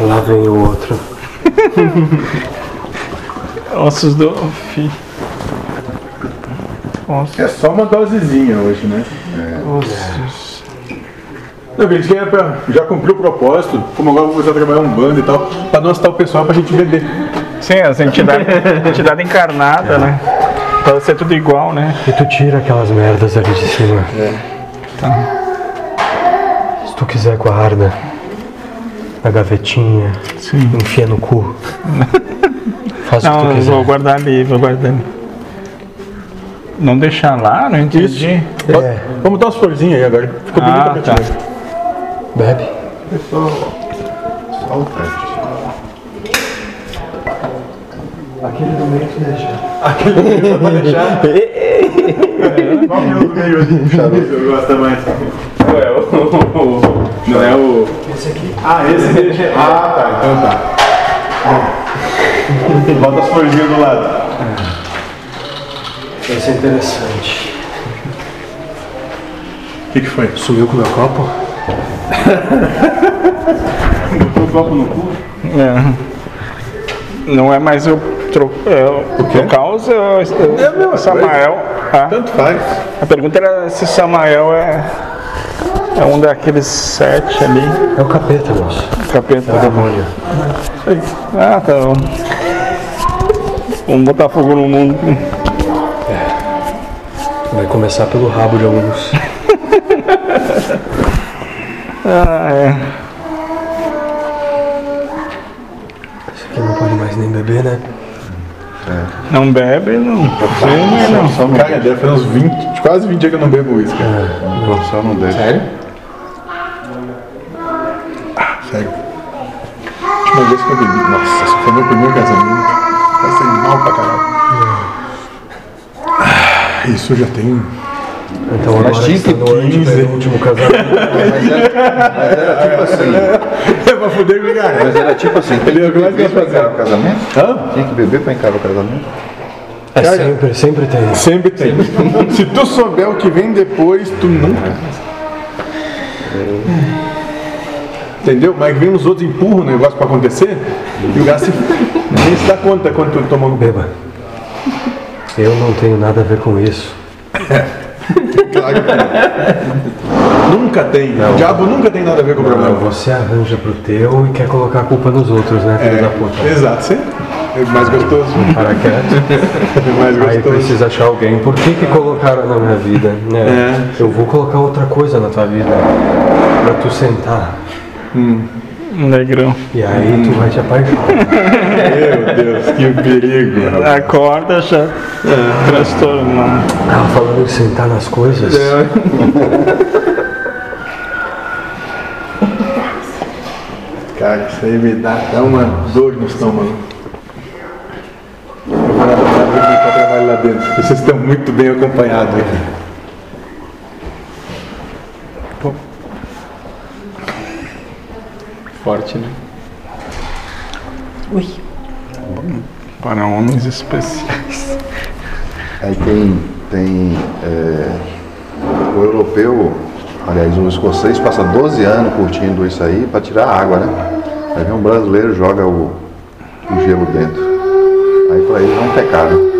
Lá vem o outro. Ossos do fi. Ossos. É só uma dosezinha hoje, né? Ossos. Não, eles querem pra, já cumpriu o propósito, como agora eu vou começar a trabalhar um bando e tal, pra não assustar o pessoal pra gente vender. Sim, as entidades entidade encarnada, né? Pra ser tudo igual, né? E tu tira aquelas merdas ali de cima. Tá. Se tu quiser guarda. Na gavetinha. Sim. Enfia no cu. Faz o que Não, tu quiser. vou guardar ali, vou guardar ali. Não deixar lá, não entendi. É, Vamos dar umas florzinhas aí agora. Ficou bonita Ah, a tá. bebe. Só o teste. Aquele do meio tu deixa. Qual que é o do meio ali? Charuto. Eu gosto mais. Não é o. Não é o. Esse aqui. Ah, esse? Ah, tá, então tá. Bota as florzinhas do lado. Esse é interessante. O que, que foi? Sumiu com o meu copo? Botou o copo no cu? É. Não é mais o tro... é, o quê? Trocaus é o É mesma Samael. Ah, Tanto faz. a pergunta era se Samael é, é um daqueles sete ali. É o capeta, moço. Capeta. É o demônio. Ah, tá. bom. Vamos botar fogo no mundo. Vai começar pelo rabo de alguns. Ah, é. Esse aqui não pode mais nem beber, né? Não bebe, não fuma, não. Só não, Cara, deve fazer uns 20, quase 20 dias que eu não bebo uísque. não, só não deixa. Sério? Sério. A última vez que eu bebi. Nossa, esse foi meu primeiro casamento. Passei mal pra caralho. Ah, isso já tem. Então agora tinha está que no 15. antepenúltimo casamento. Mas era, mas era tipo assim. É pra fuder com o cara. Mas era tipo assim, Ele é que o que beber pra encarar o casamento? Hã? Tinha que beber pra encarar o casamento? É sempre, sempre tem. Sempre tem. Se tu souber o que vem depois, tu nunca. Entendeu? Mas vem os outros empurram o negócio pra acontecer e o gato se... nem se dá conta quando tu um Beba. Eu não tenho nada a ver com isso. Claro que não. Nunca tem. O diabo nunca tem nada a ver com o problema. Você arranja pro teu e quer colocar a culpa nos outros, né, filho da puta? É, exato, sim. É mais gostoso. Para quieto. É mais Aí gostoso. precisa achar alguém. Por que que colocaram na minha vida? né? Eu vou colocar outra coisa na tua vida. Pra tu sentar. Negrão. E aí tu vai te apaixonar. Meu Deus, que perigo. rapaz. Acorda já. Transtorno. Ah, falando em sentar nas coisas. Cara, isso aí me dá até uma dor no estômago. Eu vou lá para trabalho lá dentro. Vocês estão muito bem acompanhados aqui. Forte, né? Ui. Para homens especiais. Aí tem, tem é, o europeu, aliás, o escocês passa 12 anos curtindo isso aí para tirar a água, né? Aí vem um brasileiro joga o, o gelo dentro. Aí para eles é um pecado.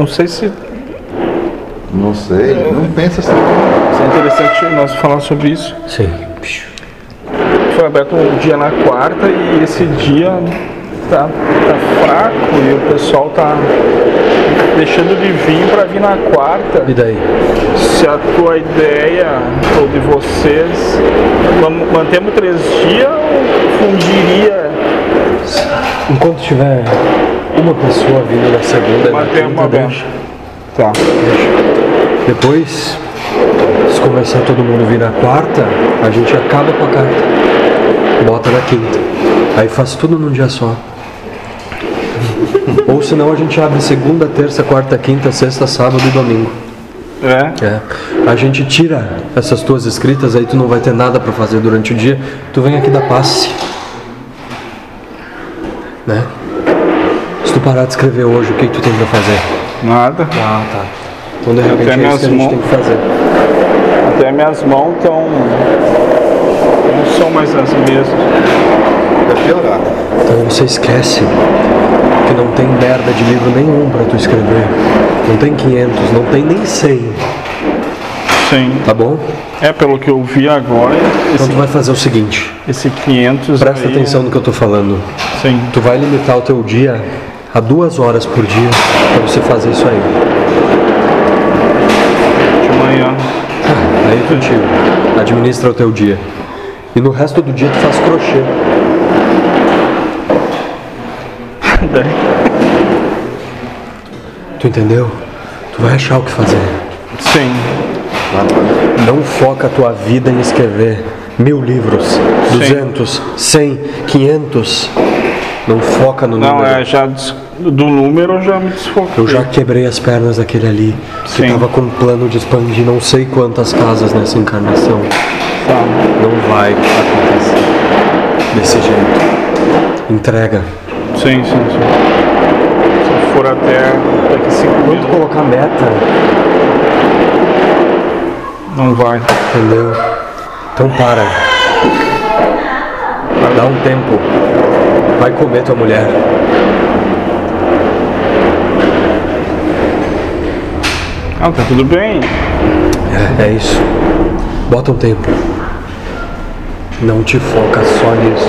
Não sei se Não sei, não pensa assim. se é interessante nós falar sobre isso. Sim. Foi aberto um dia na quarta e esse dia tá, tá fraco e o pessoal tá deixando de vir para vir na quarta. E daí? Se a tua ideia ou de vocês mantemos três dias ou fundiria Enquanto tiver uma pessoa vindo na segunda e na quinta, deixa. Tá. Depois, se começar todo mundo vir na quarta, a gente acaba com a carta. Bota na quinta. Aí faz tudo num dia só. Ou senão a gente abre segunda, terça, quarta, quinta, sexta, sábado e domingo. É. É. A gente tira essas tuas escritas, aí tu não vai ter nada pra fazer durante o dia. Tu vem aqui dar passe. Né? Tu parar de escrever hoje, o que, que tu tem pra fazer? Nada. Ah, tá. Então de repente Até é isso minhas que a gente mãos- tem que fazer. Até minhas mãos estão. Não são mais as mesmas. Vai piorar. Então você esquece que não tem merda de livro nenhum pra tu escrever. Não tem 500, não tem nem 100, Sim. tá bom? É, pelo que eu vi agora, Então esse, tu vai fazer o seguinte, esse 500 presta aí, atenção no que eu tô falando. Sim. Tu vai limitar o teu dia a duas horas por dia pra você fazer isso aí. De manhã. Ah, aí é contigo. Administra o teu dia. E no resto do dia tu faz crochê. Tu entendeu? Tu vai achar o que fazer. Sim. Não foca a tua vida em escrever mil livros, 200, 100, 500. Não foca no Não, número. é já des- do número eu já me desfoquei. Eu já quebrei as pernas daquele ali, que Sim. tava com um plano de expandir não sei quantas casas nessa encarnação. Tá. Não vai acontecer desse jeito. Entrega. Sim, sim, sim. Se for até daqui cinco Quando colocar meta, não vai. entendeu? Então para. Dá um tempo. Vai comer tua mulher. Ah, tá tudo bem. É, é isso. Bota um tempo. Não te foca só nisso.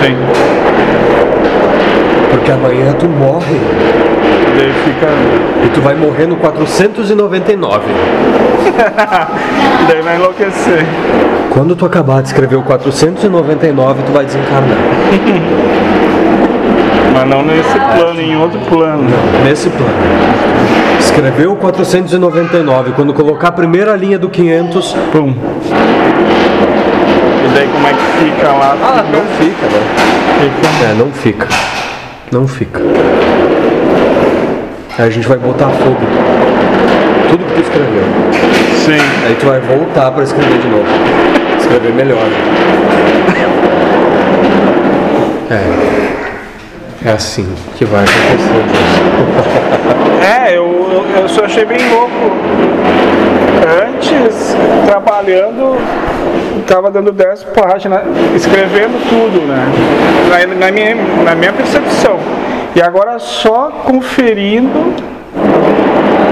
Sim. Porque amanhã tu morre. Daí fica. E tu vai morrer no 499. Daí vai enlouquecer. Quando tu acabar de escrever o 499, tu vai desencarnar. Mas não nesse plano, em outro plano. Nesse plano. Escreveu o 499. Quando colocar a primeira linha do 500. Pum. E daí como é que fica lá? Ah, não fica, né? Fica. É, não fica. Não fica. Aí a gente vai botar fogo. Tudo que tu escreveu. Sim. Aí tu vai voltar pra escrever de novo. Escrever melhor. É. É assim que vai acontecer. É, eu, eu, eu só achei bem louco. Antes, trabalhando, tava dando 10 páginas, escrevendo tudo, né? Na, na minha, na minha percepção. E agora só conferindo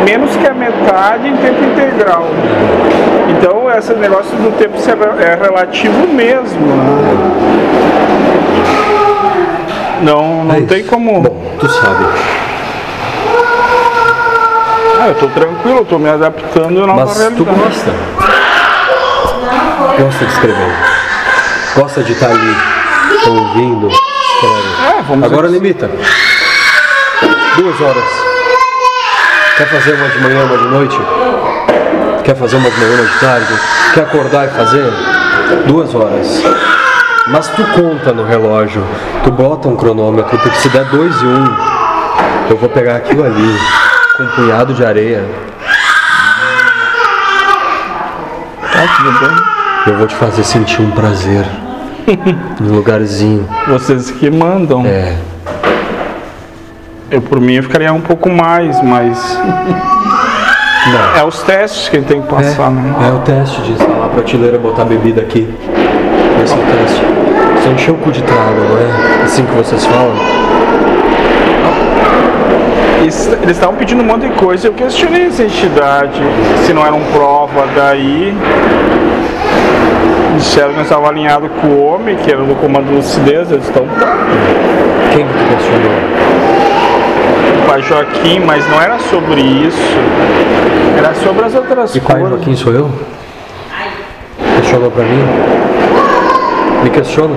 menos que a metade em tempo integral. Então esse negócio do tempo é relativo mesmo. né? Não, não É tem como. Bom, tu sabe. Ah, eu tô tranquilo, eu tô me adaptando nova Mas tu realidade. gosta. Gosta de escrever. Gosta de estar ali ouvindo. escreve. É, vamos Agora limita. Duas horas. Quer fazer uma de manhã, uma de noite? Quer fazer uma de manhã, uma de tarde? Quer acordar e fazer? Duas horas. Mas tu conta no relógio, tu bota um cronômetro, porque se der dois e um, eu vou pegar aquilo ali, com um punhado de areia, Tá, tudo bem. eu vou te fazer sentir um prazer. Num lugarzinho. Vocês que mandam. É. Eu por mim eu ficaria um pouco mais, mas Não. é os testes que a gente tem que passar, né? É o teste de instalar a prateleira e botar bebida aqui. Esse é o teste. Você encheu o cu de trago, não é? Assim que vocês falam? Eles estavam pedindo um monte de coisa, eu questionei essa entidade, se não eram prova daí. Disseram que nós estávamos alinhados com o homem, que era do comando de lucidez, eles estão. Quem que questionou? Pai Joaquim, mas não era sobre isso. Era sobre as outras E pai coisas. Joaquim sou eu? Questionou pra mim? Me questiona?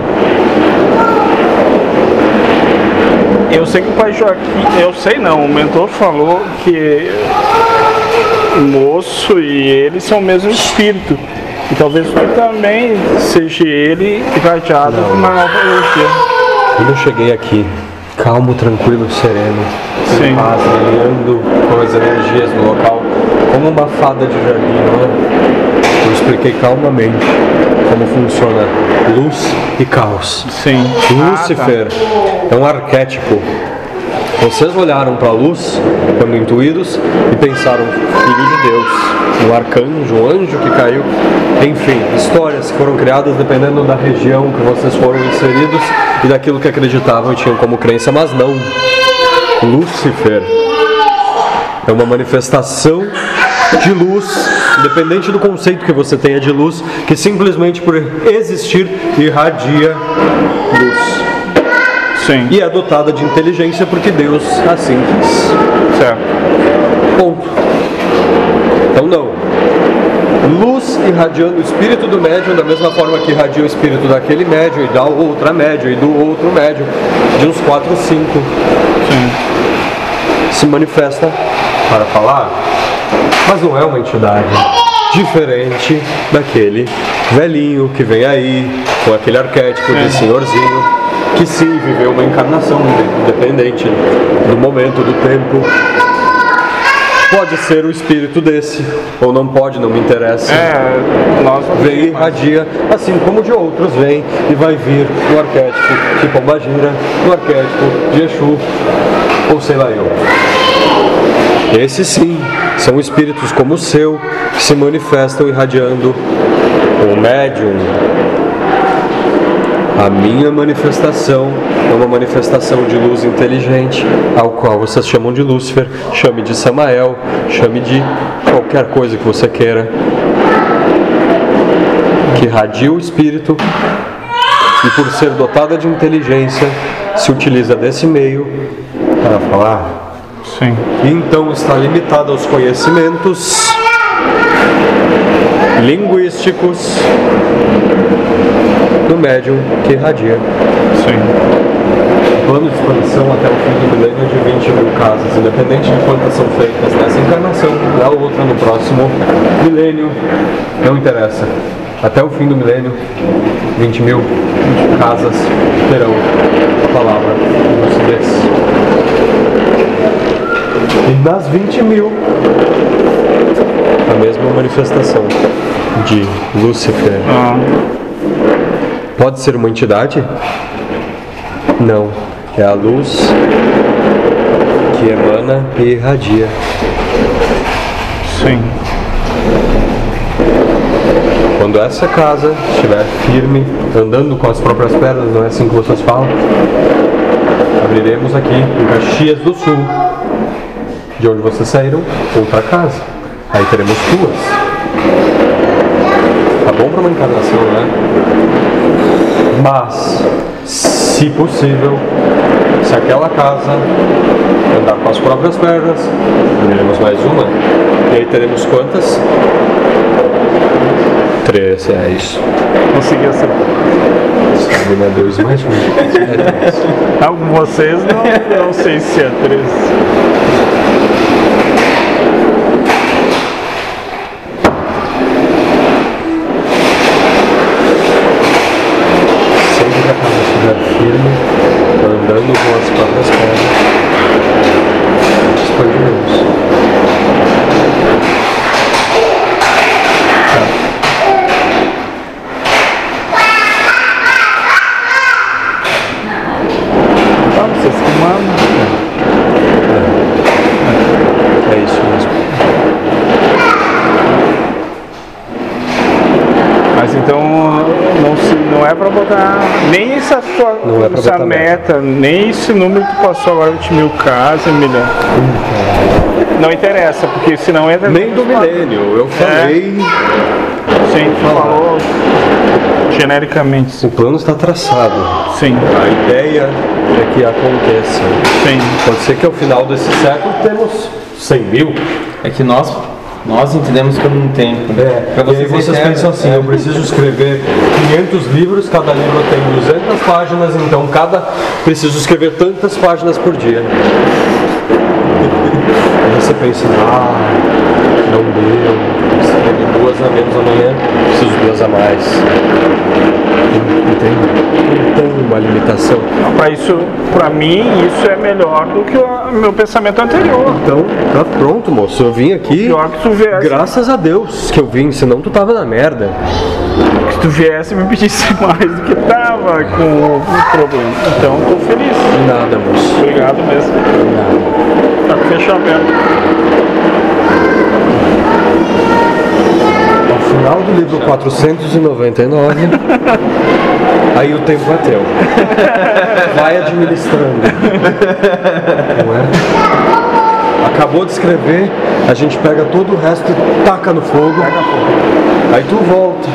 Eu sei que o pai Joaquim, eu sei não, o mentor falou que o moço e ele são o mesmo espírito. E talvez tu também seja ele irradiado com uma nova energia. Quando eu cheguei aqui, calmo, tranquilo, sereno, Sim. paz, alinhando com as energias do local, como uma fada de jardim, não é? Eu expliquei calmamente como funciona luz e caos. Sim. Lúcifer é um arquétipo Vocês olharam para a luz quando intuídos e pensaram, filho de Deus, um arcanjo, um anjo que caiu. Enfim, histórias que foram criadas dependendo da região que vocês foram inseridos e daquilo que acreditavam e tinham como crença, mas não. Lúcifer é uma manifestação de luz, independente do conceito que você tenha de luz, que simplesmente por existir irradia luz. Sim. E é dotada de inteligência porque Deus assim quis. Certo. Ponto. Então não. Luz irradiando o espírito do médium da mesma forma que irradia o espírito daquele médium e da outra médium e do outro médium, de uns 4 ou 5, Sim. se manifesta para falar, mas não é uma entidade diferente daquele velhinho que vem aí com aquele arquétipo de senhorzinho que sim viveu uma encarnação independente do momento, do tempo. Pode ser o espírito desse, ou não pode, não me interessa. É, Vem e irradia, assim como de outros vem e vai vir no arquétipo de Pombagira, no arquétipo de Exu, ou sei lá eu. Esses sim, são espíritos como o seu, que se manifestam irradiando o médium. A minha manifestação é uma manifestação de luz inteligente, ao qual vocês chamam de Lúcifer, chame de Samael, chame de qualquer coisa que você queira, que irradia o espírito e, por ser dotada de inteligência, se utiliza desse meio para falar. Sim. Então está limitada aos conhecimentos linguísticos do médium que irradia. Sim. Plano de expansão até o fim do milênio é de 20 mil casas, independente de quantas são feitas nessa encarnação, na outra no próximo milênio, não interessa. Até o fim do milênio, 20 mil casas terão a palavra lucidez. E das 20 mil, a mesma manifestação de Lúcifer. Ah, Pode ser uma entidade? Não. É a luz que emana e irradia. sim. Quando essa casa estiver firme, andando com as próprias pernas, não é assim que vocês falam? Abriremos aqui em Caxias do Sul, de onde vocês saíram, outra casa. Aí teremos duas. Tá bom para uma encarnação, né? Mas, se possível, se aquela casa andar com as próprias pernas, abriremos mais uma. E aí teremos quantas? Três, é isso. Consegui acertar. Né? Deus mais um. É três. Com vocês não, não sei se é 13. Sempre que a casa estiver firme, andando com as próprias pernas, expandiremos. Ah, vocês que mandam. É isso mesmo. Mas então não, se, não é pra botar nem essa, tua, Não é essa botar meta, nem esse número que passou agora 20 mil casas, milhão. Não interessa, porque senão entra. Nem do milênio, eu falei. Sim, tu falou genericamente. O plano está traçado. Sim, A ideia é que aconteça. sim. Pode ser que ao final desse século temos 100 mil. É que nós, nós entendemos como um tempo. né? Pra e aí vocês eterno, pensam assim, é. eu preciso escrever 500 livros, cada livro tem 200 páginas, então cada preciso escrever tantas páginas por dia. Aí você pensa, ah, não deu, escrevi duas a menos amanhã, preciso duas a mais. Entende? Não tem uma limitação. Pra isso, pra mim, isso é melhor do que o meu pensamento anterior. Então, tá pronto, moço. Eu vim aqui. Pior que tu vê. Graças a Deus que eu vim, senão tu tava na merda. que tu viesse e me pedisse mais do que tava com o problema. Então, tô feliz. Nada, moço. Obrigado mesmo. Tá com fechamento. Ao final do livro 499, aí o tempo é teu. Vai administrando. Não é? Acabou de escrever, a gente pega todo o resto e taca no fogo. Aí tu volta.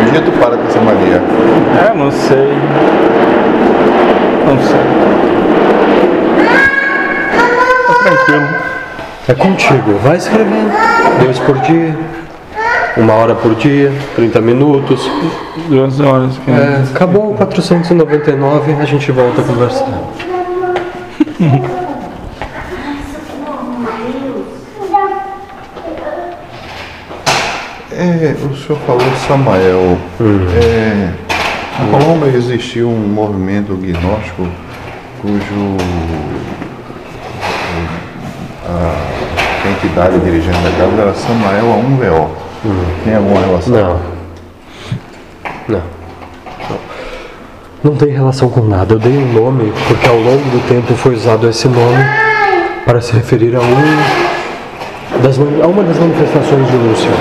Um dia tu para com essa mania. É, não sei. Não sei. Tá tranquilo. É contigo. Vai escrevendo. Dois por dia. Uma hora por dia, 30 minutos. Duas horas. que- É, acabou o 499, a gente volta a conversar. É, o senhor falou de Samael. É, na Colômbia existiu um movimento gnóstico cujo a entidade dirigente da casa era Samael A1VO. Tem alguma relação? Não. Não. Não tem relação com nada. Eu dei um nome porque ao longo do tempo foi usado esse nome para se referir a um das, a uma das manifestações de Lúcifer.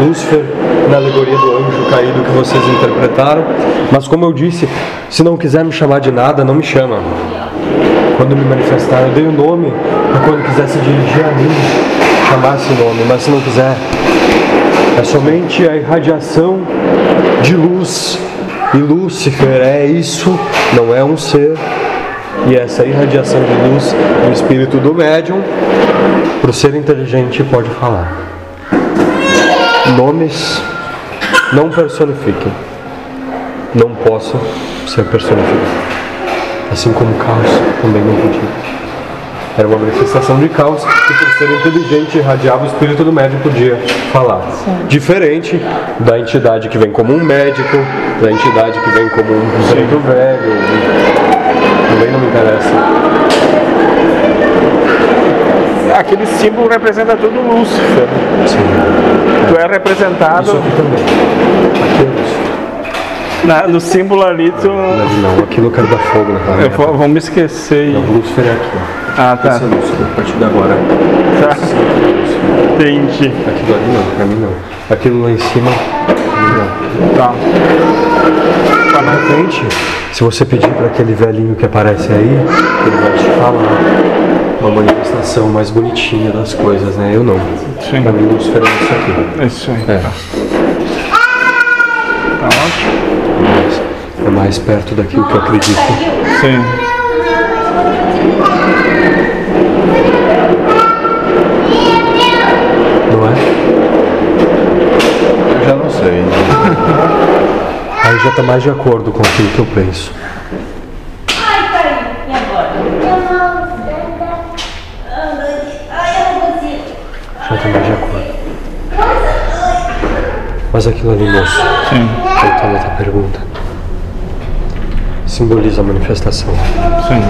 Lúcifer na alegoria do anjo caído que vocês interpretaram. Mas como eu disse, se não quiser me chamar de nada, não me chama. Quando me manifestar, eu dei o nome para quando quiser se dirigir a mim, chamar esse nome. Mas se não quiser, é somente a irradiação de luz. E Lúcifer é isso, não é um ser. E essa irradiação de luz do espírito do médium, para o ser inteligente, pode falar. Nomes não personifiquem. Não posso ser personificado. Assim como caos também não podia. Era uma manifestação de caos e por ser inteligente irradiava o espírito do médium podia falar. Diferente da entidade que vem como um médico, da entidade que vem como um preto velho. Também não me interessa. Aquele símbolo representa tudo Lúcifer. Sim. Tu é representado Isso aqui também. Aqui. Na- no símbolo ali, tu. Ali não, aquilo eu quero dar fogo naquela Eu merda. vou, me esquecer. O Lúcifer é aqui, ó. Ah, tá. Esse é Lúcifer, a partir de agora. tá. Entendi. Aquilo ali não, pra mim não. Aquilo lá em cima, não. Tá. Lá na frente, se você pedir para aquele velhinho que aparece aí, ele vai te falar uma manifestação mais bonitinha das coisas, né? Eu não. Sim. Pra mim, Lúcifer é isso aqui. É Isso aí. É, Tá ótimo. Mas é mais perto daquilo que eu acredito. Sim. Não é? Eu já não sei. Aí já tá mais de acordo com aquilo que eu penso. Ai, caiu. E agora? Ai, eu não consigo. Já tá mais de acordo. Mas aquilo ali, moço, Sim. Voltando à tua pergunta, simboliza a manifestação. Sim.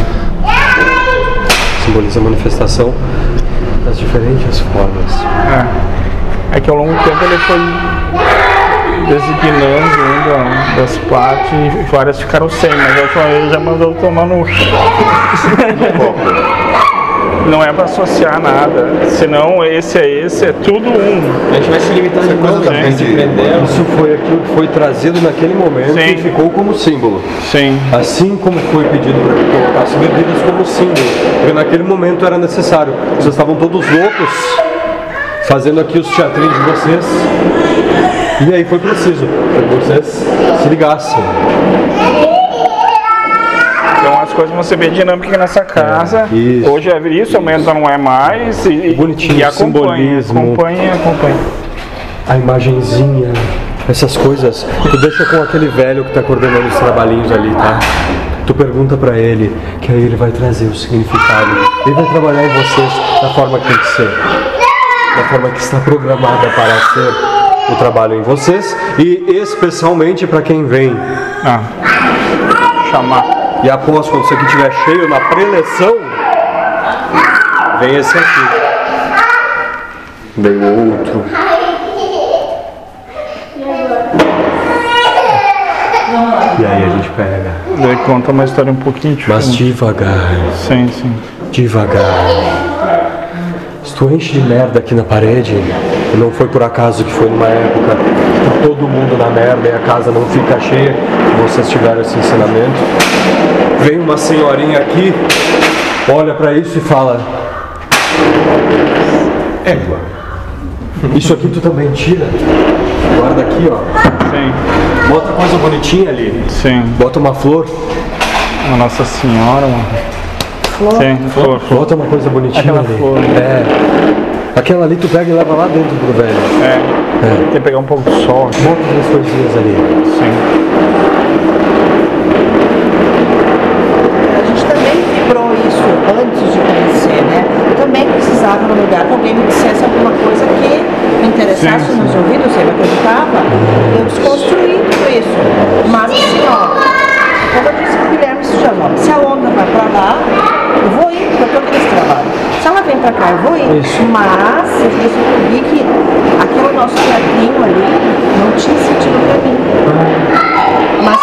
Simboliza a manifestação das diferentes formas. É. É que ao longo do tempo ele foi designando uma das partes e várias ficaram sem, mas ele já mandou tomar no. Não é pra associar nada. Senão esse é esse, é tudo um. A gente vai se limitar de coisa também né? Se de- prender. Isso foi aquilo que foi trazido naquele momento Sim. e ficou como símbolo. Sim. Assim como foi pedido para que colocasse bebidas como símbolo. Porque naquele momento era necessário. Vocês estavam todos loucos fazendo aqui os teatrinhos de vocês. E aí foi preciso para que vocês se ligassem. As coisas vão ser bem dinâmicas nessa casa. É, isso. Hoje é isso, amanhã já não é mais. E, Bonitinho, e acompanha, simbolismo. acompanha, acompanha. A imagenzinha, essas coisas. Tu deixa com aquele velho que tá coordenando os trabalhinhos ali, tá? Tu pergunta pra ele, que aí ele vai trazer o significado. Ele vai trabalhar em vocês da forma que tem que ser. Da forma que está programada para ser o trabalho em vocês e especialmente para quem vem. Ah. Chamar. E após, quando isso aqui estiver cheio na preleção, vem esse aqui. Vem o outro. E aí a gente pega. Daí conta uma história um pouquinho Mas diferente. devagar, Sim, sim. devagar. Tu enche de merda aqui na parede, não foi por acaso que foi numa época que todo mundo na merda e a casa não fica cheia, vocês tiveram esse ensinamento. Vem uma senhorinha aqui, olha pra isso e fala: Égua. Isso aqui tu também tira. Guarda aqui, ó. Sim, Bota coisa bonitinha ali. sim. Bota uma flor. A Nossa Senhora, mano. Sim, flor. Bota uma coisa bonitinha Aquela ali. flor. É. Aquela ali tu pega e leva lá dentro pro velho. É. Tem que pegar um pouco de sol. aqui. Bota as coisinhas ali. Sim. A gente também vibrou isso antes de conhecer, né? Eu também precisava no lugar que alguém me dissesse alguma coisa que me interessasse Sim, sim. nos ouvidos, eu acreditava. Eu desconstruí tudo isso. Mas assim, ó, como eu disse pro Guilherme esse dia, ó, se a onda vai pra lá, eu vou ir, porque eu tô aqui nesse trabalho. Pra cá, eu vou ir. Isso. Mas eu percebi que aquele nosso teatrinho ali não tinha sentido pra mim. Mas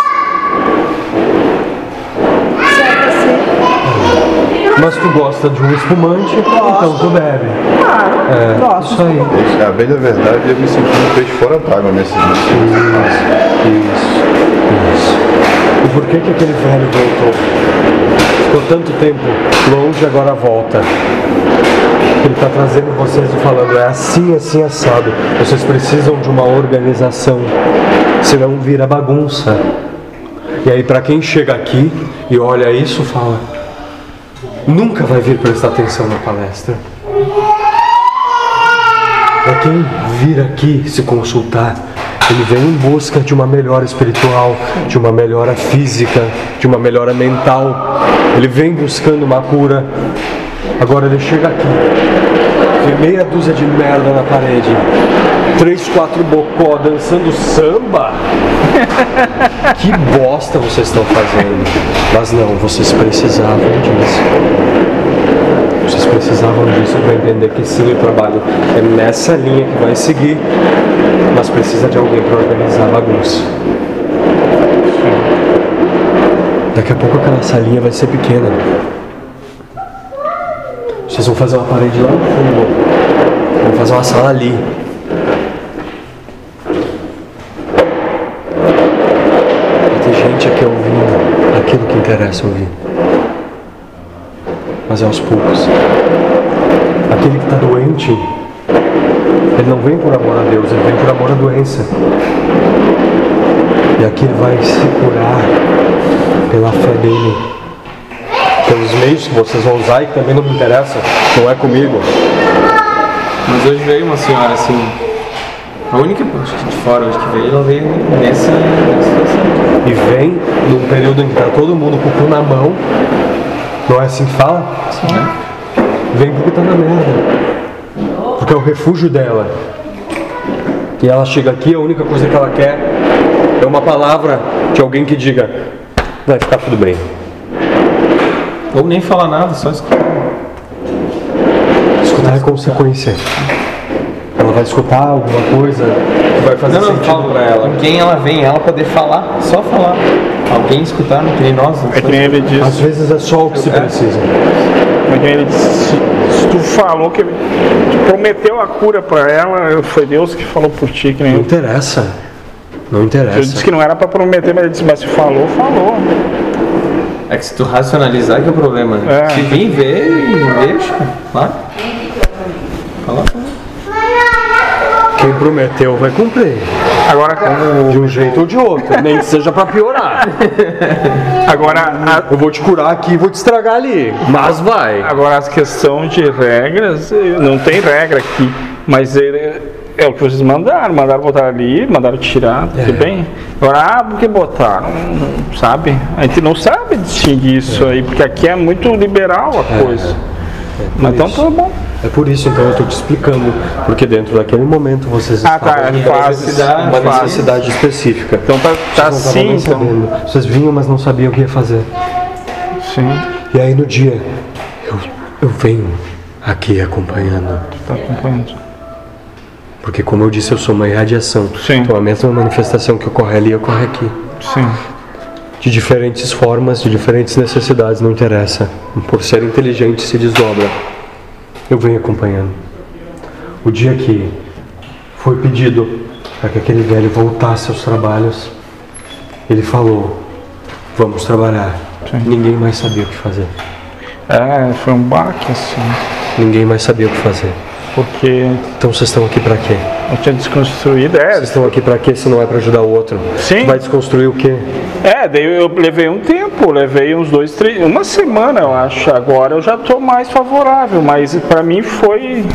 se é ser, Mas tu gosta de um espumante, então tu bebe. claro, É, gosto. isso aí. Isso, A bem da verdade, eu me senti um peixe fora d'água nesses nesses Isso, isso. E por que que aquele velho voltou? Ficou tanto tempo longe, agora volta. Ele está trazendo vocês e falando, é assim, assim, assado. Vocês precisam de uma organização, senão vira bagunça. E aí para quem chega aqui e olha isso, fala, nunca vai vir prestar atenção na palestra. Para quem vir aqui se consultar, ele vem em busca de uma melhora espiritual, de uma melhora física, de uma melhora mental. Ele vem buscando uma cura. Agora ele chega aqui, vê meia dúzia de merda na parede, três, quatro bocó dançando samba. Que bosta vocês estão fazendo. Mas não, vocês precisavam disso. Vocês precisavam disso para entender que sim, o trabalho é nessa linha que vai seguir, mas precisa de alguém para organizar a bagunça. Daqui a pouco aquela salinha vai ser pequena. Vocês vão fazer uma parede lá no fundo. Vão fazer uma sala ali. Vai ter gente aqui ouvindo aquilo que interessa ouvir. Mas é aos poucos. Aquele que está doente, ele não vem por amor a Deus, ele vem por amor à doença. E aqui ele vai se curar pela fé dele. Pelos meios que vocês vão usar e que também não me interessa, não é comigo. Mas hoje veio uma senhora assim. A única de fora hoje que veio, ela veio nessa, situação. E vem num período em que está todo mundo com o cu na mão. Não é assim que fala? né? Vem porque tá na merda. Porque é o refúgio dela. E ela chega aqui, a única coisa que ela quer é uma palavra de alguém que diga: vai ficar tudo bem. Ou nem falar nada, só escutar. Escutar é consequência. Ela vai escutar alguma coisa que vai fazer Não, não, sentido falo pra ela. Com quem ela vem, ela poder falar, só falar. Alguém escutar, não nem nós. É que nem ele Às disse. vezes é só o que se precisa. É que nem ele disse. Se, tu falou que. Tu prometeu a cura pra ela, foi Deus que falou por ti. Que nem Não interessa. Não Eu disse interessa. que não era pra prometer, mas ele disse, mas se falou, falou. É que se tu racionalizar que é o problema. né? É. Se vir, vê e deixa. Claro. Fala. Quem prometeu vai cumprir. Agora, De um jeito ou de outro. Nem que seja pra piorar. agora, a- Eu vou te curar aqui e vou te estragar ali. Mas vai. Agora as questões de regras, não tem regra aqui, mas ele, é o que vocês mandaram, mandaram botar ali, mandaram tirar, tudo É. bem. Agora, ah, porque botaram, sabe? A gente não sabe distinguir isso aí, porque aqui é muito liberal a coisa. mas então isso. tá bom. É por isso então eu estou te explicando, porque dentro daquele momento vocês Ah, tá, estavam é em necessidade, uma fase. necessidade específica. Então tá, tá nem então. Vocês vinham, mas não sabiam o que ia fazer. Sim. E aí no dia, eu, eu venho aqui acompanhando. Está acompanhando. Porque, como eu disse, eu sou uma irradiação. Sim. Então, a mesma manifestação que ocorre ali ocorre aqui. Sim. De diferentes formas, de diferentes necessidades, não interessa. Por ser inteligente, se desdobra. Eu venho acompanhando. O dia que foi pedido para que aquele velho voltasse aos trabalhos, ele falou: Vamos trabalhar. Sim. Ninguém mais sabia o que fazer. É, foi um baque assim. Ninguém mais sabia o que fazer. Porque Então vocês estão aqui para quê? eu tinha desconstruído. É, Vocês estão aqui para quê se não é para ajudar o outro? Sim. Vai desconstruir o quê? É, daí eu levei um tempo, levei uns dois, três, uma semana eu acho. Agora eu já estou mais favorável, mas para mim foi.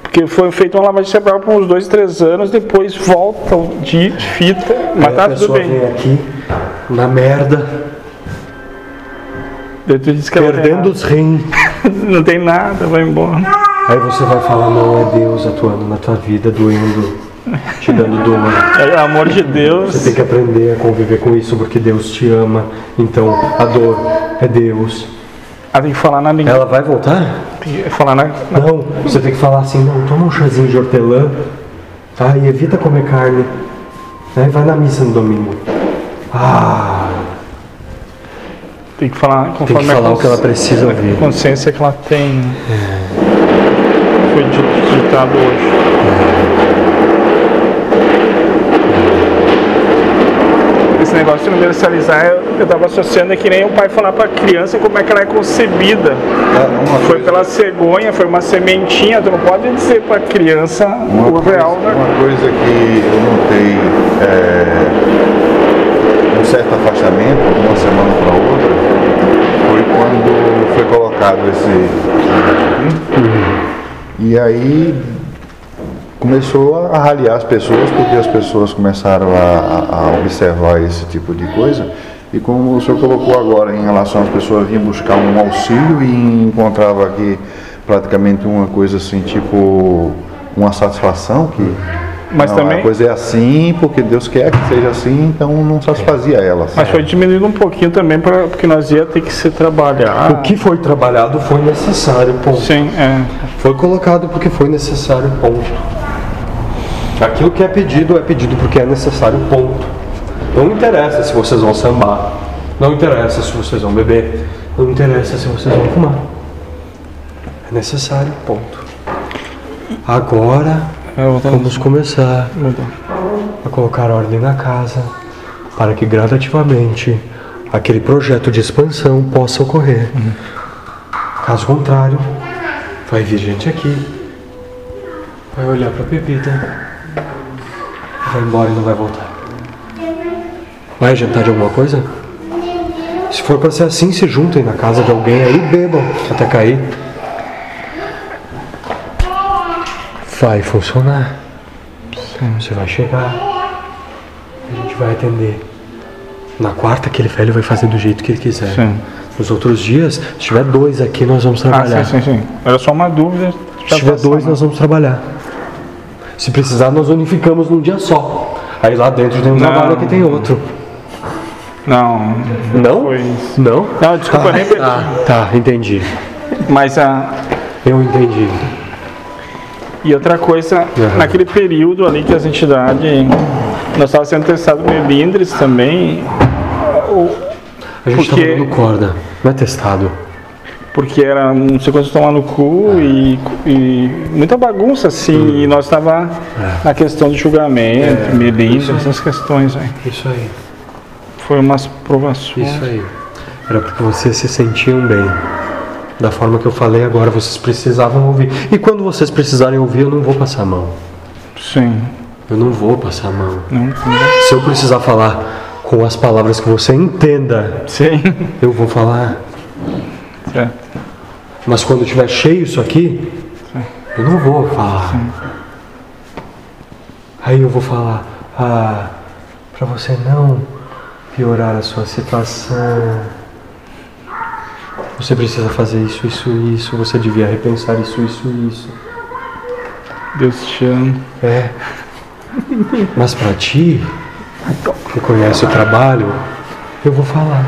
Porque foi feita uma lavagem cerebral por uns dois, três anos, depois volta de fita, mas Aí tá tudo bem. vem aqui na merda, perdendo os rins. não tem nada, vai embora. Aí você vai falar, não, é Deus atuando na tua vida, doendo, te dando dor. É, amor de Deus. Você tem que aprender a conviver com isso porque Deus te ama. Então a dor é Deus. Ah, tem que falar na língua. Ela vai voltar? Tem que falar na. na- Não, você tem que falar assim, não, toma um chazinho de hortelã, tá? E evita comer carne. Né? Vai na missa no domingo. Ah, Tem que falar tem conforme que falar a o que ela precisa ouvir. consciência que ela tem. É. Foi di- ditado hoje. Esse negócio de universalizar, eu- eu estava associando é que nem o pai falar para a criança como é que ela é concebida. Uma Foi pela cegonha, foi uma sementinha, tu não pode dizer para a criança Uma o coisa, real, né? uma coisa que eu notei é, um certo afastamento de uma semana para outra foi quando foi colocado esse e aí começou a raliar as pessoas porque as pessoas começaram a, a- observar esse tipo de coisa. E como o senhor colocou agora em relação às pessoas vinham buscar um auxílio e encontrava aqui praticamente uma coisa assim tipo uma satisfação que Mas não, também- a coisa é assim porque Deus quer que seja assim então não satisfazia ela Mas foi diminuindo um pouquinho também, pra, porque nós ia ter que se trabalhar. O que foi trabalhado foi necessário, ponto. Sim, é. Foi colocado porque foi necessário, ponto. Aquilo que é pedido é pedido porque é necessário, ponto. Não interessa se vocês vão sambar, não interessa se vocês vão beber, não interessa se vocês vão fumar. É necessário, ponto. Agora É, vamos começar a colocar ordem na casa para que gradativamente aquele projeto de expansão possa ocorrer. Caso contrário, vai vir gente aqui, vai olhar para a Pepita, vai embora e não vai voltar. Vai adiantar de alguma coisa? Se for para ser assim, se juntem na casa de alguém aí, bebam até cair. Vai funcionar. Você vai chegar. A gente vai atender. Na quarta, aquele velho vai fazer do jeito que ele quiser. Sim. Nos outros dias, se tiver dois aqui, nós vamos Ah, trabalhar. sim, sim, sim. Era só uma dúvida. Se tiver dois, nós vamos trabalhar. Se precisar, nós unificamos num dia só. Aí lá dentro tem um Não. trabalho, aqui tem outro. Não, Não? isso. Não? Não, desculpa, nem perdi. Ah, tá, entendi. Mas a. Eu entendi. E outra coisa, Aham. naquele período ali que as entidades. Nós estávamos sendo testados melindres também. o- A gente Porque- tá dando corda, não é testado. Porque era não sei quantos tomar no cu e, e muita bagunça assim. E nós estava na questão de julgamento, melindres, essas questões aí. Isso aí, Foi umas provações. isso aí. Era porque vocês se sentiam bem. Da forma que eu falei agora, vocês precisavam ouvir. E quando vocês precisarem ouvir, eu não vou passar a mão. Sim. Eu não vou passar a mão. Não, Se eu precisar falar com as palavras que você entenda, sim. eu vou falar. Certo. Mas quando tiver cheio isso aqui, eu não vou falar. Aí eu vou falar, ah, para você não piorar a sua situação. Você precisa fazer isso, isso, isso. Você devia repensar isso, isso, isso. Deus te ama. É. Mas para ti, que conhece o trabalho, eu vou falar.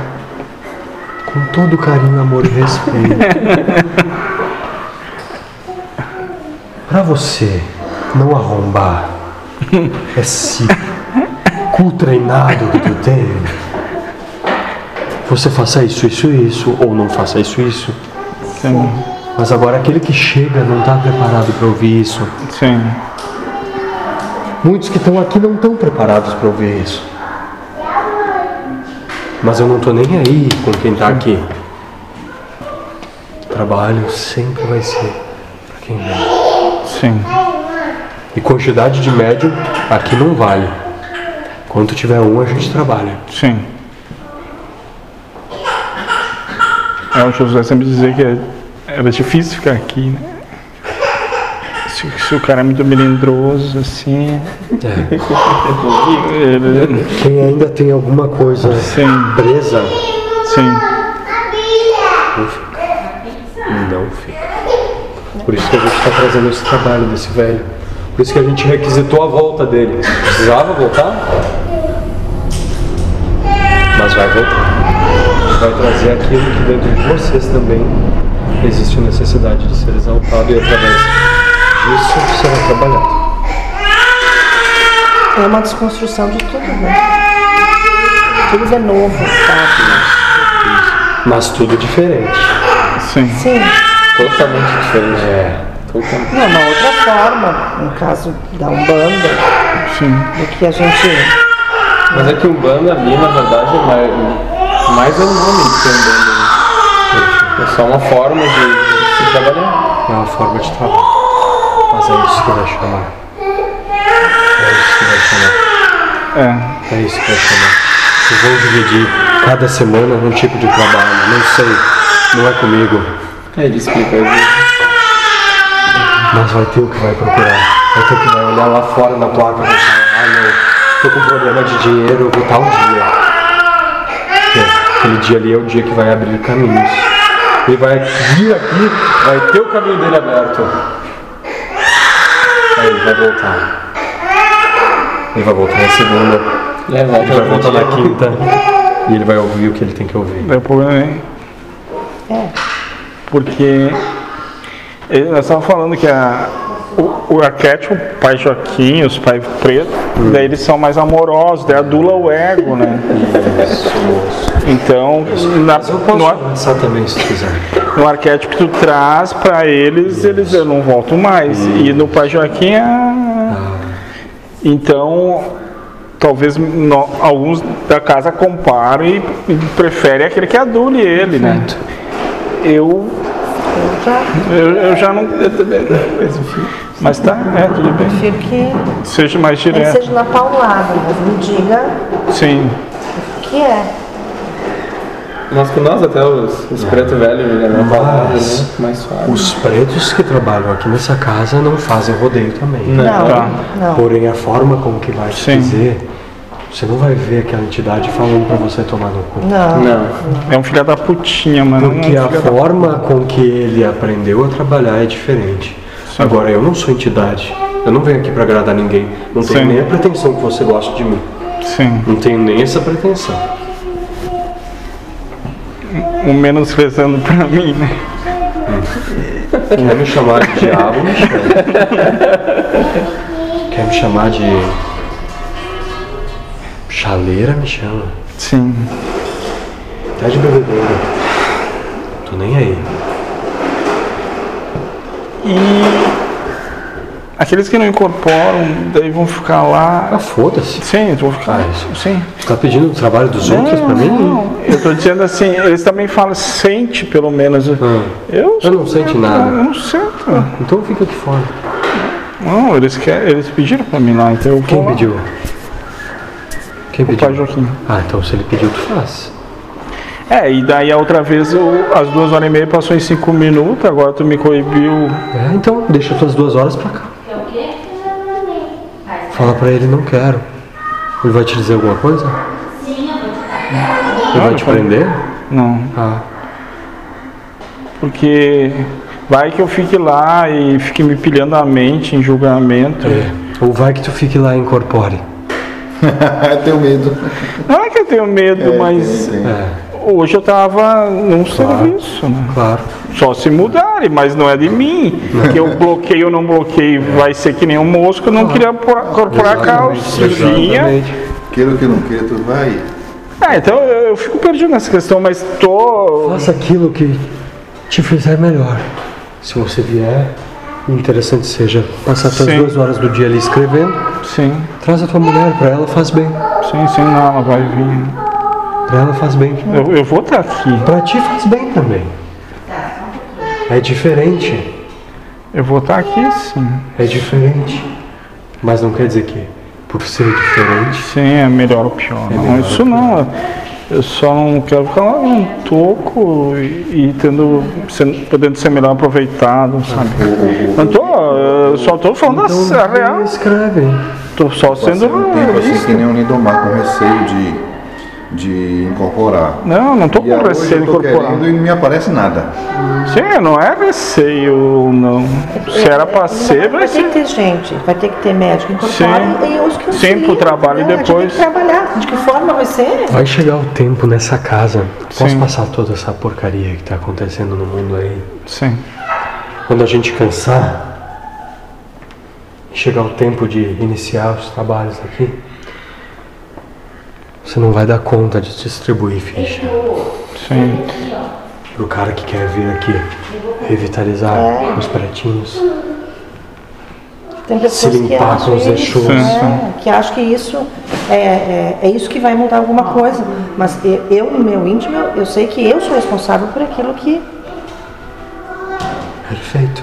Com todo carinho, amor e respeito. Pra você não arrombar esse cu treinado que tu tem, você faça isso, isso isso, ou não faça isso, isso. Sim. Mas agora aquele que chega não está preparado para ouvir isso. Sim. Muitos que estão aqui não estão preparados para ouvir isso. Mas eu não estou nem aí com quem está aqui. Trabalho sempre vai ser para quem vem. Sim. E quantidade de médium aqui não vale. Quando tiver um, a gente trabalha. Sim. É, o José sempre dizia que é- era difícil ficar aqui, né? Se, se o cara é muito melindroso, assim. É. Ele, Quem ainda tem alguma coisa Sim. presa, sim. não fica. Não fica. Por isso que a gente está trazendo esse trabalho desse velho. Por isso que a gente requisitou a volta dele. Precisava voltar? Mas vai voltar. Vai trazer aquilo que dentro de vocês também existe necessidade de ser exaltado e através disso será trabalhado. É uma desconstrução de tudo, né? Tudo é novo, sabe? Mas tudo diferente. Sim. Sim. Totalmente diferente. É. Totalmente. Não, uma outra forma, no caso da Umbanda, Sim. do que a gente. Mas é que o banda ali, na verdade, é mais, mais é o nome ser um banda. né? É só uma forma de, de se trabalhar. É uma forma de trabalho. Mas é isso que vai chamar. É isso que vai chamar. É. É isso que vai chamar. Vocês vão dividir cada semana um tipo de trabalho. Não sei. Não é comigo. É, ele explica. Ele, Mas vai ter o que vai procurar. Vai ter o que vai olhar lá fora na placa e falar, ah não, tô com problema de dinheiro, eu vou tal dia. Porque aquele dia ali é o dia que vai abrir caminhos. Ele vai vir aqui, vai ter o caminho dele aberto. Aí ele vai voltar. Ele vai voltar na segunda, é, volta ele vai voltar na quinta. E ele vai ouvir o que ele tem que ouvir. O problema é. É. Porque ele- nós estávamos falando que a, o, o arquétipo, o pai Joaquim, os pais preto, daí eles são mais amorosos, daí adula o ego, né? Então, na, Mas eu posso no, ar- avançar também se quiser. no arquétipo que tu traz para eles, eles eu não volto mais. E no pai Joaquim é. Então, talvez no- alguns da casa comparem e, e preferem aquele que adule ele, né? Eu Eu já eu, eu já não. eu também- mas enfim. Mas tá, é, tudo bem. prefiro que Seja mais direto. seja na paulada, mas me diga Sim. o que é. Mas com nós até os, os preto velho, ele é mais falado, Mas- né? Mais suave. Os pretos que trabalham aqui nessa casa não fazem rodeio também. Não, Tá. não. Porém, a forma como que vai Sim. dizer, você não vai ver aquela entidade falando pra você tomar no cu. Não. Não. É um filho da putinha, mano. Porque um a forma com que ele aprendeu a trabalhar é diferente. Agora, eu não sou entidade. Eu não venho aqui pra agradar ninguém. Não tenho Sim. nem a pretensão que você goste de mim. Sim. Não tenho nem essa pretensão. O menos rezando pra mim, né? Quer me chamar de diabo, me chama. Quer me chamar de chaleira, me chama. Sim. Até de bebedoura. Tô nem aí. E aqueles que não incorporam, daí vão ficar lá. Ah, foda-se. Sim, eles vão ficar. Ah. Sim. Você tá pedindo o trabalho dos outros pra mim? Não, eu tô dizendo assim, eles também falam, sente pelo menos. Ah, Eu, eu não sente eu nada. não sinto. Então fica aqui fora. Não, eles, querem, eles pediram pra mim lá, então eu Quem lá. pediu? Quem O pai pediu? Joaquim. Ah, então se ele pediu, tu faz. É, e daí a outra vez o- as duas horas e meia passou em cinco minutos, agora tu me coibiu. É, então deixa tuas duas horas pra cá. É o quê? Fala pra ele, não quero. Ele vai te dizer alguma coisa? Sim, eu vou te dar. Ele vai te prender? Não, Ah, porque vai que eu fique lá e fique me pilhando a mente em julgamento. é. Ou vai que tu fique lá e incorpore. Tenho medo. Não é que eu tenho medo, É, mas tem, tem. É. hoje eu tava num serviço, né? Claro. Só se mudarem, mas não é de mim. Que eu bloqueio ou não bloqueio, vai ser que nem um mosco, eu não queria por- corporar a calcinha. Queira ou que não queira, tu vai. Ah, então eu, eu fico perdido nessa questão, mas tô. Faça aquilo que te fizer melhor. Se você vier, o interessante seja passar suas Sim. duas horas do dia ali escrevendo. Sim, Traz a tua mulher, pra ela faz bem. sim, sim, não, ela vai vir. Pra ela faz bem. Eu, eu vou estar aqui. Pra ti faz bem também. É diferente. Eu vou estar aqui sim. É diferente. Mas não quer dizer que por ser diferente. Sim, é melhor ou pior. Não, melhor isso ou não. Eu só não quero ficar lá um toco e, e tendo, sendo- podendo ser melhor aproveitado, sabe? Não tô, eu só tô falando a real. escreve. Tô só Passei sendo um tempo assim que nem o Lindomar, com receio de, de incorporar. Não, não tô E com receio incorporado. querendo e não me aparece nada. Sim, não é receio, não. Se era pra ser, vai Vai ter que ser. ter gente, vai ter que ter médico incorporado Sim. e, os que Sim, auxiliam, pro trabalho e né? Depois- tem que trabalhar. De que forma vai ser? Vai chegar o tempo nessa casa. Posso Sim. passar toda essa porcaria que tá acontecendo no mundo aí? Sim. Quando a gente cansar, chegar o tempo de iniciar os trabalhos aqui, você não vai dar conta de distribuir ficha Sim. pro cara que quer vir aqui revitalizar os pretinhos. Tem pessoas Se que limpar acham com os isso, é, que acham que isso é, é, é isso que vai mudar alguma coisa. Mas eu, no meu íntimo, eu, eu sei que eu sou responsável por aquilo que. Perfeito.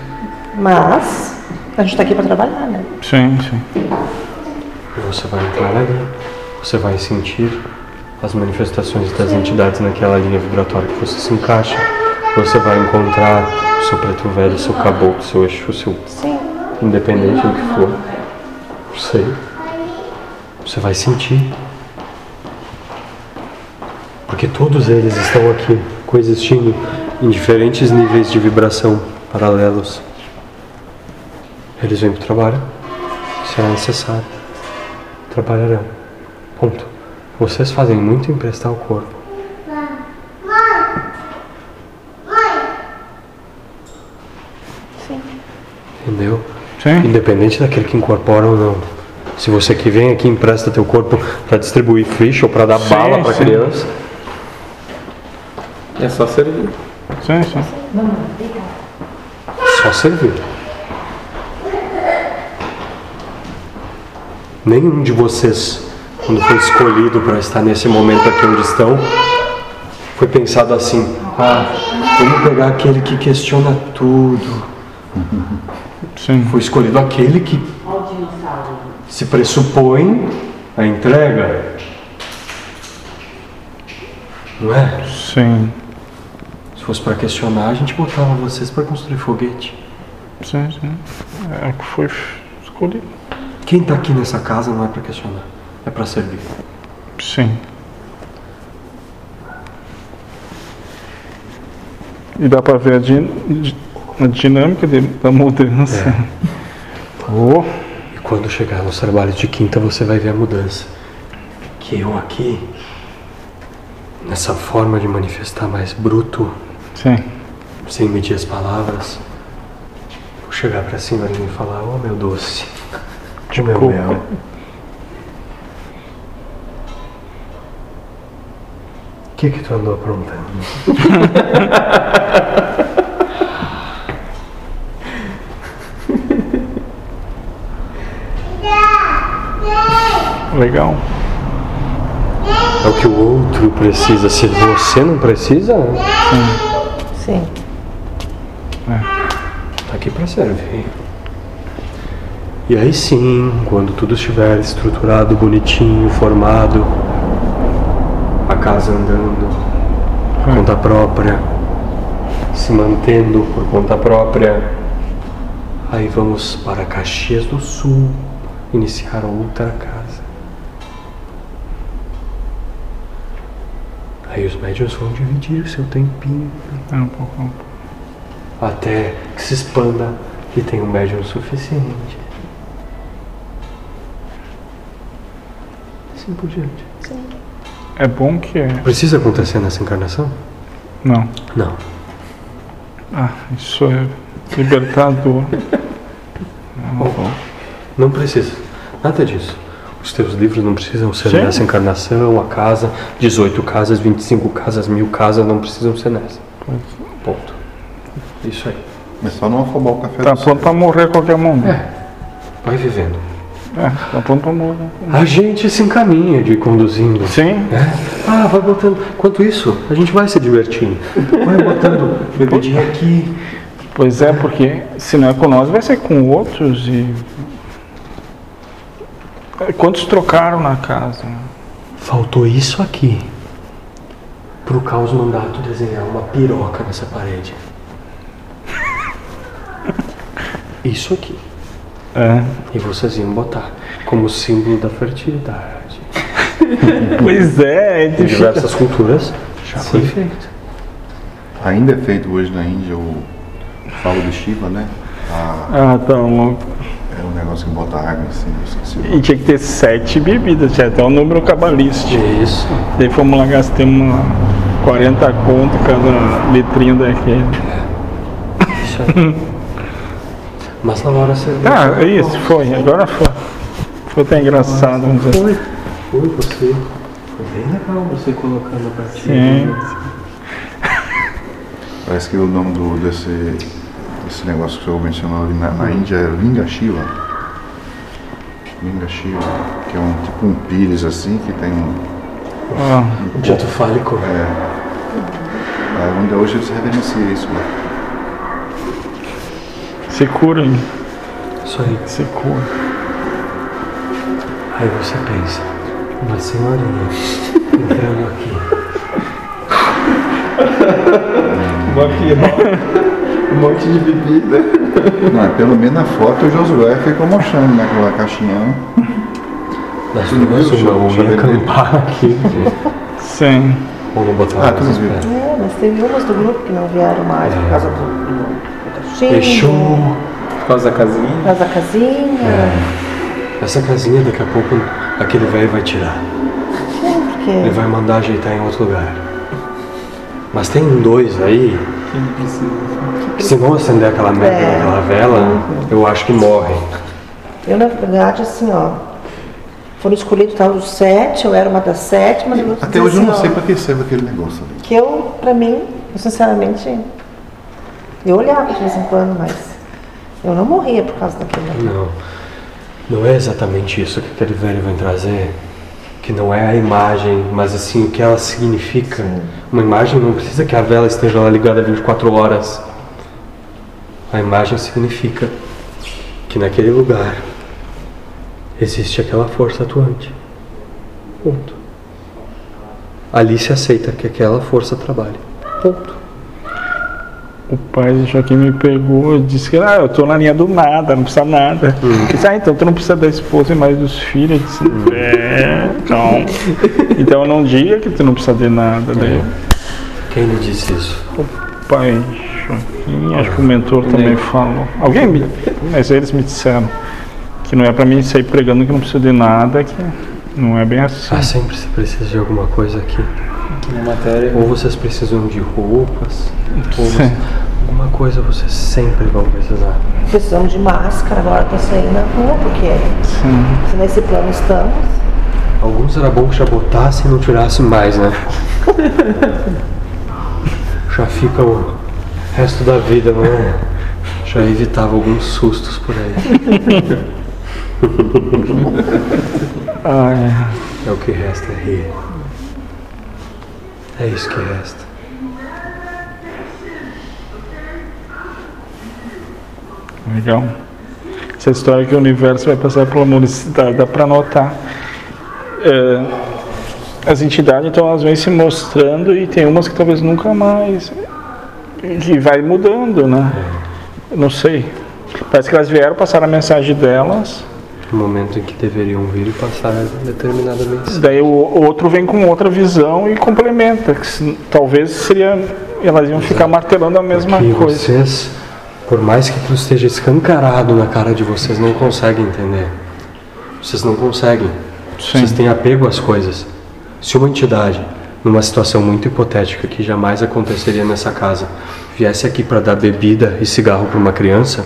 Mas a gente está aqui para trabalhar, né? Sim, sim. E você vai entrar ali, você vai sentir as manifestações das entidades naquela linha vibratória que você se encaixa. Você vai encontrar o seu preto velho, o seu caboclo, o seu eixo, o seu Sim. independente do que for. Não sei. Você vai sentir. Porque todos eles estão aqui, coexistindo em diferentes níveis de vibração paralelos. Eles vêm para o trabalho, será necessário. Trabalharão. Ponto. Vocês fazem muito em emprestar o corpo. Sim. Entendeu? Sim. Independente daquele que incorpora ou não. Se você que vem aqui empresta teu corpo para distribuir ficha ou para dar Sim, bala para criança, É só servir. Sim, sim. só servir. Nenhum de vocês, quando foi escolhido para estar nesse momento aqui onde estão, foi pensado assim: ah, vamos pegar aquele que questiona tudo. Sim. Foi escolhido aquele que se pressupõe a entrega. Não é? Sim. Se fosse para questionar, a gente botava vocês para construir foguete. Sim, sim. É que foi escolhido. Quem tá aqui nessa casa não é para questionar, é para servir. Sim. E dá pra ver a, din- di- a dinâmica de- da mudança. Oh, E quando chegar nos trabalhos de quinta, você vai ver a mudança. Que eu aqui, nessa forma de manifestar mais bruto, sim. sem medir as palavras, vou chegar pra senhorinha e falar: Oh, meu doce, de meu mel. O que que tu andou aprontando? Legal. É o que o outro precisa. Se você não precisa, Sim. tá aqui pra servir. E aí sim, quando tudo estiver estruturado, bonitinho, formado, casa andando por conta própria, se mantendo por conta própria, aí vamos para Caxias do Sul iniciar outra casa. Aí os médios vão dividir o seu tempinho É um pouco. um pouco. até que se expanda e tenha um médium suficiente. Assim por diante. É bom que é. Precisa acontecer nessa encarnação? Não. Não. Ah, isso é libertador. Não precisa. Nada disso. Os teus livros não precisam ser Sim. nessa encarnação, a casa, 18 casas, 25 casas, mil casas, não precisam ser nessa. Ponto. Isso aí. Mas só não afobar o café Tá pronto pra morrer a qualquer momento. Vai vivendo. É, tá. A gente se encaminha de ir conduzindo. Sim. É? Ah, vai botando. Enquanto isso, a gente vai se divertindo. Vai botando bebidinha aqui. Pois é, porque se não é com nós, vai ser com outros e. Quantos trocaram na casa? Faltou isso aqui. Pro caos mandato desenhar uma piroca nessa parede. Isso aqui. É. E vocês iam botar como símbolo da fertilidade. Pois é, é Em diversas culturas já foi feito. Ainda é feito hoje na Índia o falo de Shiva, né? A- Ah, tá louco. é um negócio que bota água eu esqueci. E tinha que ter sete bebidas, tinha até um número cabalístico. Isso. Daí fomos lá, gastamos uma 40 conto cada letrinho daquele. Isso aí. Mas na hora você. Ah, é isso, foi, agora foi. Foi até engraçado, vamos dizer. Foi. Foi você. Foi bem legal você colocando a partida. Sim. Parece que o nome do, desse, desse negócio que o senhor mencionou ali na, na Índia é Linga Shiva. Linga Shiva, que é um tipo um pires assim, que tem um. Ah, Objeto fálico. É, a Índia hoje eles reverenciam isso lá. Se cura, hein? Isso aí. se cura. Aí você pensa, uma senhorinha entrando aqui. Uma piroca, um monte de bebida. Não, é pelo menos na foto o Josué ficou mostrando naquela caixinha. Das Você não dele. acampar aqui. Sim. Não botar Ah, tu não viu? É, mas teve umas do grupo que não vieram mais por causa do, Chico, Fechou. Por causa da casinha. por causa da casinha. Essa casinha daqui a pouco aquele velho vai tirar. Sim, Ele porque vai mandar ajeitar em outro lugar. Mas tem um dois aí, Que ele precisa. que se não acender aquela merda É. daquela vela, eu acho que morre. eu, na verdade, assim, ó, foram escolhidos tal os sete, eu era uma das sete, mas eu Até hoje eu não assim, sei ó, pra que serve aquele negócio ali. Que eu, pra mim, eu, sinceramente, eu olhava de vez em quando, mas eu não morria por causa daquilo. Não. Não é exatamente isso que aquele velho vai trazer. Que não é a imagem, mas assim o que ela significa. Uma imagem não precisa que a vela esteja lá ligada 24 horas. A imagem significa que naquele lugar existe aquela força atuante. Ponto. Ali se aceita que aquela força trabalhe. Ponto. O pai de Joaquim me pegou e disse que ah, eu tô na linha do nada, não precisa nada. Eu disse, ah, então tu não precisa da esposa e mais dos filhos. Eu disse, é, então. Então não diga que tu não precisa de nada. Daí Quem lhe disse isso? o pai Joaquim, acho que o mentor também falou. Alguém me. Mas eles me disseram que não é pra mim sair pregando que não precisa de nada, que não é bem assim. Ah, sempre se precisa de alguma coisa aqui. Na matéria. Ou vocês precisam de roupas, ou Sim. alguma coisa vocês sempre vão precisar. Precisamos de máscara agora pra sair na rua, porque Sim. se nesse plano estamos. Alguns era bom que já botassem e não tirassem mais, né? já fica o resto da vida, né? Já evitava alguns sustos por aí. Ah, é. É o que resta é rir. É isso que resta. Legal. Essa história que o universo vai passar pela modicidade, dá para notar. É, as entidades, então, elas vêm se mostrando e tem umas que talvez nunca mais. que vai mudando, né? Eu Não sei. Parece que elas vieram passar a mensagem delas, No momento em que deveriam vir e passar determinadamente. daí o outro vem com outra visão e complementa. que se- talvez seria. Elas iam ficar martelando a mesma Porque coisa. vocês, por mais que aquilo esteja escancarado na cara de vocês, não conseguem entender. Vocês não conseguem. Sim. Vocês têm apego às coisas. Se uma entidade, numa situação muito hipotética que jamais aconteceria nessa casa, viesse aqui para dar bebida e cigarro para uma criança,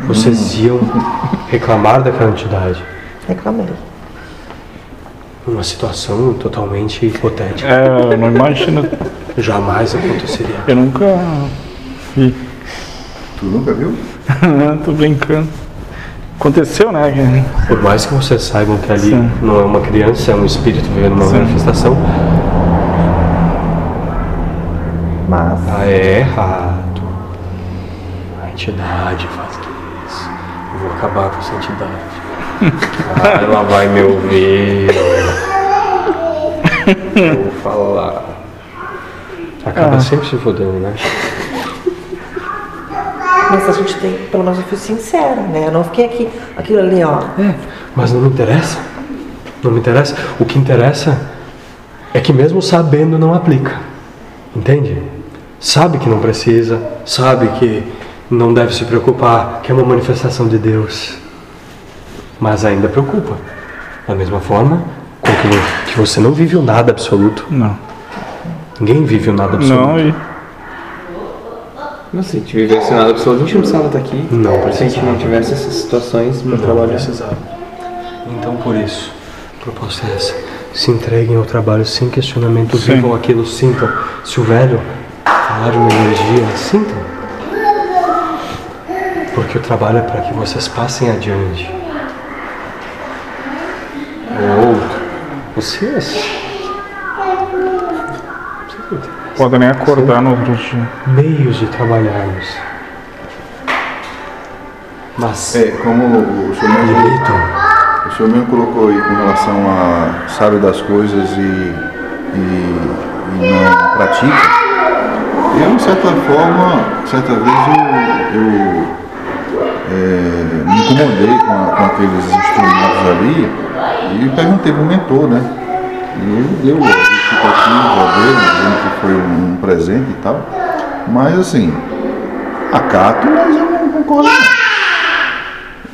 vocês iam reclamar daquela entidade. Reclamei. Uma situação totalmente hipotética. É, eu não imagino. Jamais aconteceria. Eu nunca vi. Tu nunca viu? Tô brincando. Aconteceu, né? Por mais que vocês saibam que ali Sim. não é uma criança, é um espírito vivendo uma Sim. manifestação, Mas ah, é errado. A entidade faz isso. Eu vou acabar com essa entidade. Ah, ela vai me ouvir. Eu vou falar. Acaba Ah. sempre se fodendo, né? Mas a gente tem, pelo menos eu fui sincera, né? Eu não fiquei aqui, aquilo ali, ó. É, mas não me interessa. Não me interessa. O que interessa é que mesmo sabendo não aplica. Entende? Sabe que não precisa, sabe que não deve se preocupar, que é uma manifestação de Deus. Mas ainda preocupa. Da mesma forma com que, que você não vive o nada absoluto. Não. Ninguém vive o nada absoluto. Não, e Mas se a gente vivesse nada absoluto, a gente não precisava estar aqui. Não Se a gente precisava. não tivesse essas situações para Não trabalhar. precisava. Então, por isso, a proposta é essa. Se entreguem ao trabalho sem questionamento, Sim. vivam aquilo, sintam. Se o velho falar de uma energia, sintam. Porque o trabalho é para que vocês passem adiante. O outro, vocês podem nem acordar no outro dia. meios de trabalharmos. Mas É, como o senhor mesmo, o senhor mesmo colocou aí com relação a sabe das coisas e, e, e não pratica, eu, de certa forma, certa vez eu, eu é, me incomodei com, a- com aqueles instrumentos ali e perguntei pro mentor, né? E ele deu a justificativa dele, dizendo que foi um presente e tal. Mas assim, acato, mas eu não concordo.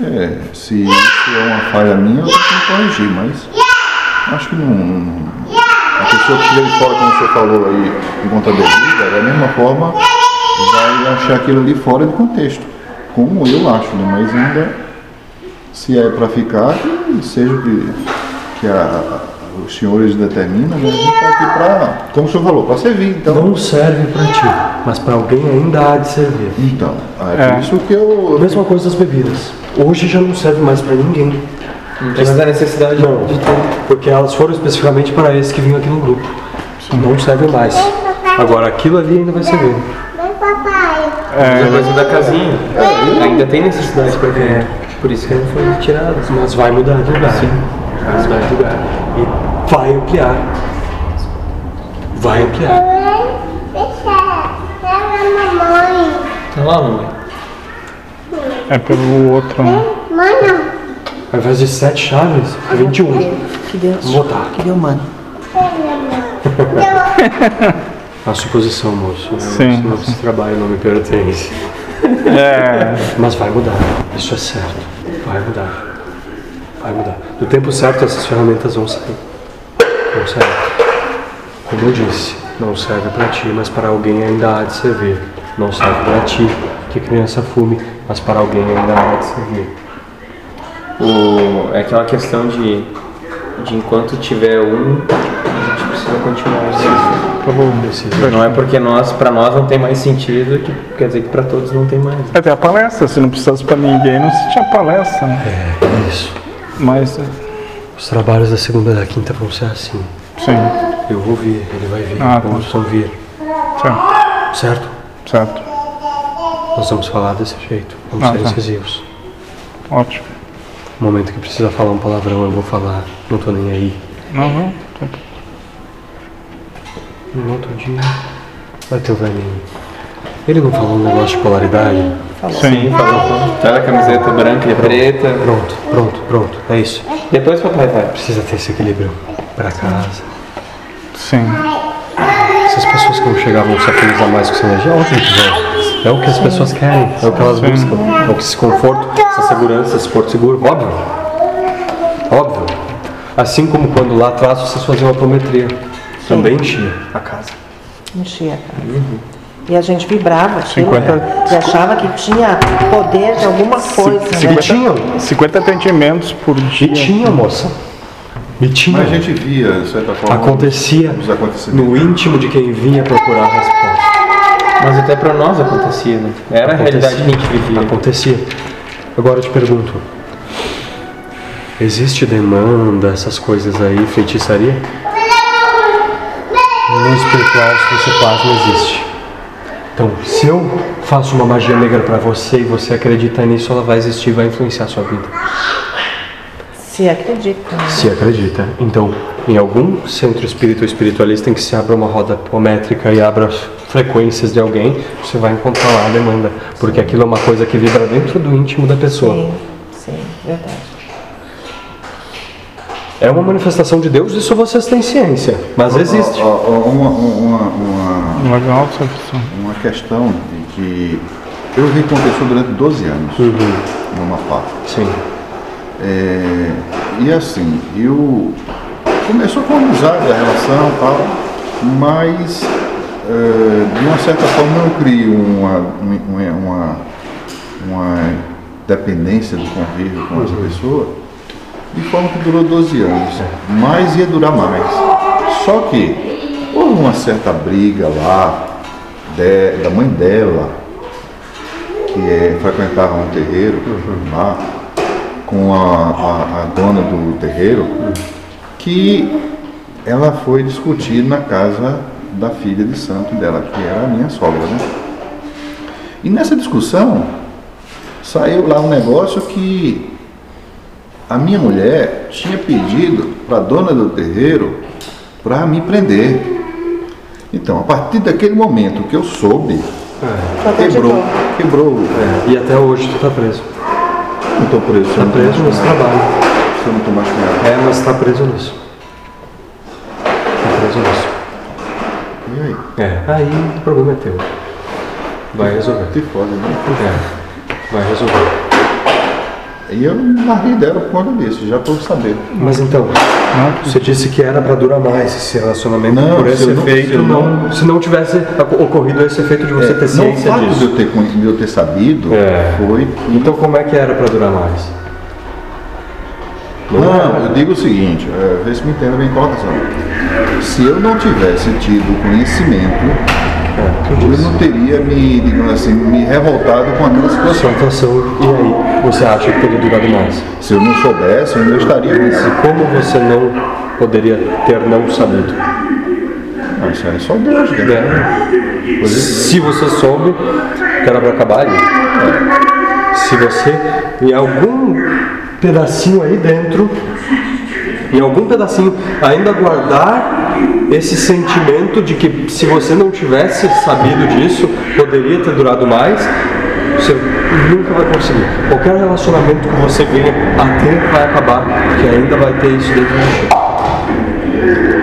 É, se isso é uma falha minha, eu tenho que corrigir, mas acho que não. não- a pessoa que de fora, como senhor falou aí, em conta devida, da mesma forma, vai achar aquilo ali fora de contexto. Como eu acho, né? Mas ainda, se é para ficar, seja que, que a- os senhores determinam, né? a gente está aqui para, como o senhor falou, para servir. Então, Não serve para ti, mas para alguém ainda há de servir. então é, por É. isso que eu. Mesma coisa das bebidas. Hoje já não serve mais para ninguém. Não tem mais a necessidade Não, de ter. porque elas foram especificamente para esse que vinham aqui no grupo. Não servem mais. Agora aquilo ali ainda vai servir. Vem, papai. Mas a coisa da casinha. Ainda tem necessidade para ter. Por isso que não foi tirado. Mas vai mudar de lugar. Vai mudar de lugar. E vai ampliar. Vai ampliar. Deixa. Pega a mamãe. Tá lá, mamãe. É pelo outro, né? Mano. Ao invés de sete chaves, é 21. Que Deus. Vou botar. Que deu, mano. A suposição, moço. né? Sim. Não se trabalha, não me pertence. É. Mas vai mudar. Isso é certo. Vai mudar. Vai mudar. No tempo certo, essas ferramentas vão sair. Sair. Como eu disse, não serve para ti, mas para alguém ainda há de servir. Não serve para ti, que criança fume, mas para alguém ainda há de servir. O, é aquela questão de, de enquanto tiver um, a gente precisa continuar isso. Precisa. Não é porque nós, para nós não tem mais sentido, que quer dizer que para todos não tem mais. né? Até a palestra, se não precisasse pra ninguém, não se tinha palestra, né? É isso. Mas, Os trabalhos da segunda e da quinta vão ser assim. sim, Eu vou vir, ele vai vir, Ah, tá. vamos vir. certo. Certo? certo. Nós vamos falar desse jeito. Vamos Ah, ser tá. incisivos. Ótimo. No momento que precisa falar um palavrão, eu vou falar. Não tô nem aí. Não, não. tá- No outro dia, vai ter o velhinho. Ele não falou um negócio de polaridade? Sim. Tá a camiseta branca e preta. Pronto, pronto, pronto. É isso. Depois papai vai. Precisa ter esse equilíbrio para casa. Sim. Se as pessoas que vão chegar vão se afinizar mais com essa energia, óbvio que vão. É o que as pessoas querem, é o que elas buscam. É o que esse conforto, essa segurança, esse porto seguro. Óbvio. Óbvio. Assim como quando lá atrás vocês faziam apometria. Também enchia a casa. Enchia a casa. E a gente vibrava 50 né? E achava que tinha poder de alguma coisa, né? 50, tinham. 50 atendimentos por E dia. tinha, moça. E tinha. Mas a gente via, de certa forma, Acontecia no íntimo de quem vinha procurar a resposta. Mas até pra nós acontecia, né? Era a realidade que a gente vivia. Acontecia. Agora eu te pergunto: existe demanda, essas coisas aí, feitiçaria? No espiritual, se você faz, não existe. Então, se eu faço uma magia negra pra você e você acredita nisso, ela vai existir e vai influenciar a sua vida. Se acredita. né? Se acredita. Então, em algum centro espírita ou espiritualista em que se abra uma roda apométrica e abra as frequências de alguém, você vai encontrar lá a demanda. Porque aquilo é uma coisa que vibra dentro do íntimo da pessoa. Sim, sim, verdade. É uma manifestação de Deus, isso vocês têm ciência. Mas existe. Uma, uma, uma, Uma uma questão de que eu vi com uma pessoa durante 12 anos, numa parte. Sim. É, e assim, eu começou com amizade, a relação e tal, mas é, de uma certa forma eu crio uma, uma, uma, uma dependência do convívio com essa pessoa, de forma que durou 12 anos, mas ia durar mais. Só que houve uma certa briga lá de- da mãe dela, que é, frequentava um terreiro lá, com a, a- a dona do terreiro, que ela foi discutir na casa da filha de santo dela, que era a minha sogra, né? E nessa discussão saiu lá um negócio que a minha mulher tinha pedido para a dona do terreiro para me prender. Então, a partir daquele momento que eu soube, Só quebrou, quebrou. E até hoje tu tá preso. Não estou preso, Tá tô preso nesse trabalho. Se eu não estou machucado. É, mas tá preso nisso. Tá preso nisso. E aí? É, aí o problema é teu. Vai resolver. Se fode, né? É, vai resolver. E eu larguei dela por conta disso, já estou sabendo. Mas então, você disse que era pra durar mais esse relacionamento Não, por se esse não- efeito, eu não, se não tivesse oc- ocorrido esse efeito de você É, ter não, o ciência fato de disso. eu ter, conhe- de eu ter sabido É. foi que. Então como é que era pra durar mais? Não, eu digo o seguinte, é, vê se me entenda bem colocação. Se eu não tivesse tido conhecimento, eu não teria me, digamos assim, me revoltado com aquela situação. Situação, e aí, você acha que teria durado mais? Se eu não soubesse, eu ainda estaria E nesse. como você não poderia ter não sabido? Ah, Isso é só Deus, né? É. Se você soube era pra acabar ali. Se você, em algum pedacinho aí dentro, em algum pedacinho, ainda guardar esse sentimento de que se você não tivesse sabido disso, poderia ter durado mais, você nunca vai conseguir. Qualquer relacionamento que você venha a ter vai acabar, porque ainda vai ter isso dentro de você.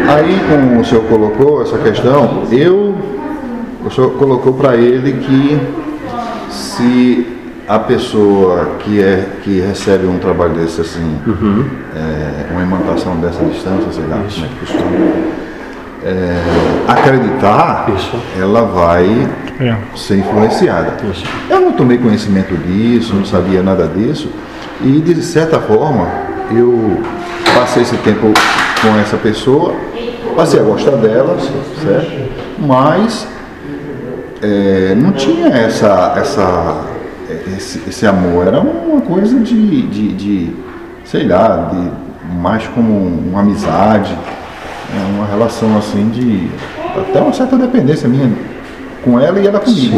Aí, como o senhor colocou essa questão, eu, o senhor colocou para ele que se a pessoa que, é, que recebe um trabalho desse assim, é, uma imantação dessa distância, sei lá, como é que funciona, é, acreditar, Isso. ela vai É. ser influenciada. Isso. Eu não tomei conhecimento disso, não sabia nada disso, e de certa forma eu passei esse tempo com essa pessoa, passei a gostar dela, certo? Mas é, não tinha essa, essa, esse, esse amor, era uma coisa de, de, de, sei lá, de, mais como uma amizade, né? uma relação assim de até uma certa dependência minha com ela e ela comigo.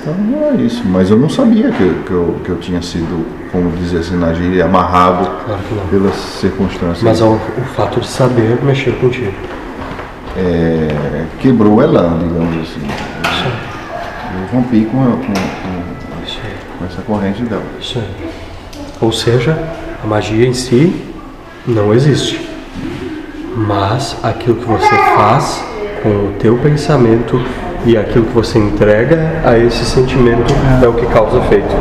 Então não é isso, mas eu não sabia que, eu- que, eu, que eu tinha sido, como dizer assim na gíria, amarrado Claro pelas circunstâncias. Mas o, o fato de saber mexer contigo. é, quebrou o elan, digamos assim. Eu rompi com, com, com- com essa corrente dela. Isso aí. Ou seja, a magia em si não existe. Mas aquilo que você faz com o teu pensamento e aquilo que você entrega a esse sentimento é o que causa efeito.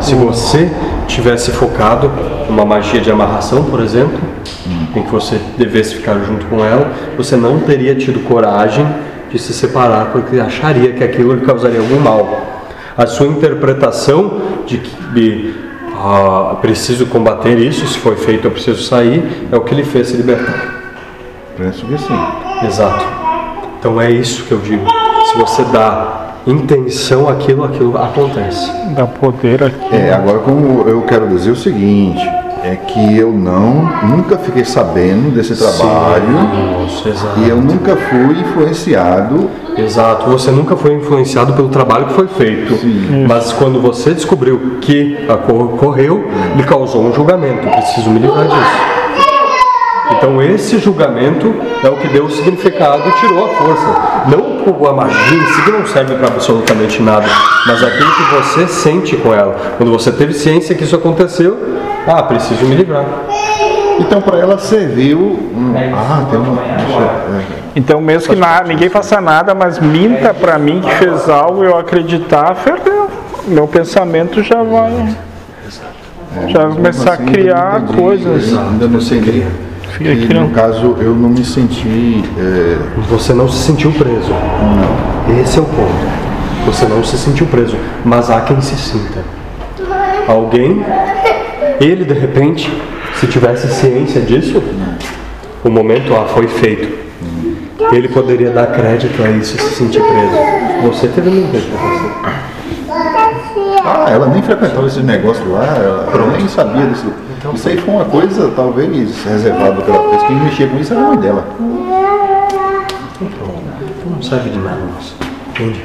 Se você tivesse focado numa magia de amarração, por exemplo, em que você devesse ficar junto com ela, você não teria tido coragem de se separar porque acharia que aquilo lhe causaria algum mal. A sua interpretação de que de, ah, preciso combater isso, se foi feito eu preciso sair, é o que lhe fez se libertar. Penso que sim. Exato. Então é isso que eu digo. Se você dá intenção àquilo, aquilo acontece. Dá poder aqui. É, agora como eu quero dizer o seguinte, é que eu não, nunca fiquei sabendo desse trabalho Isso, exato. e eu nunca fui influenciado. Exato, você nunca foi influenciado pelo trabalho que foi feito, mas quando você descobriu que ocorreu, lhe causou um julgamento. Eu preciso me livrar disso. Então esse julgamento é o que deu o significado e tirou a força. Não a magia em si que não serve para absolutamente nada, mas aquilo que você sente com ela. Quando você teve ciência que isso aconteceu, ah, preciso me livrar. Então para ela serviu. um- ah, tem uma. é. Então, mesmo que na- ninguém faça nada, mas minta pra mim que fez algo, eu acreditar, perdeu. Meu pensamento já vai. Já vai começar a Assim, criar ainda não entendi, coisas. Ainda não entendi. E, criando. no caso, eu não me senti. é, Você não se sentiu preso. Esse é o ponto. Você não se sentiu preso, mas há quem se sinta. Alguém, ele de repente, se tivesse ciência disso, o momento ah, foi feito. Ele poderia dar crédito a isso e se sentir preso. Você teve um beijo pra você. Ah, ela nem frequentava esse negócio lá, ela, ela nem sabia disso. Isso aí foi uma coisa, talvez, reservada pela vez. Quem mexia com isso era a mãe dela. Não serve de nada, moça. Entende?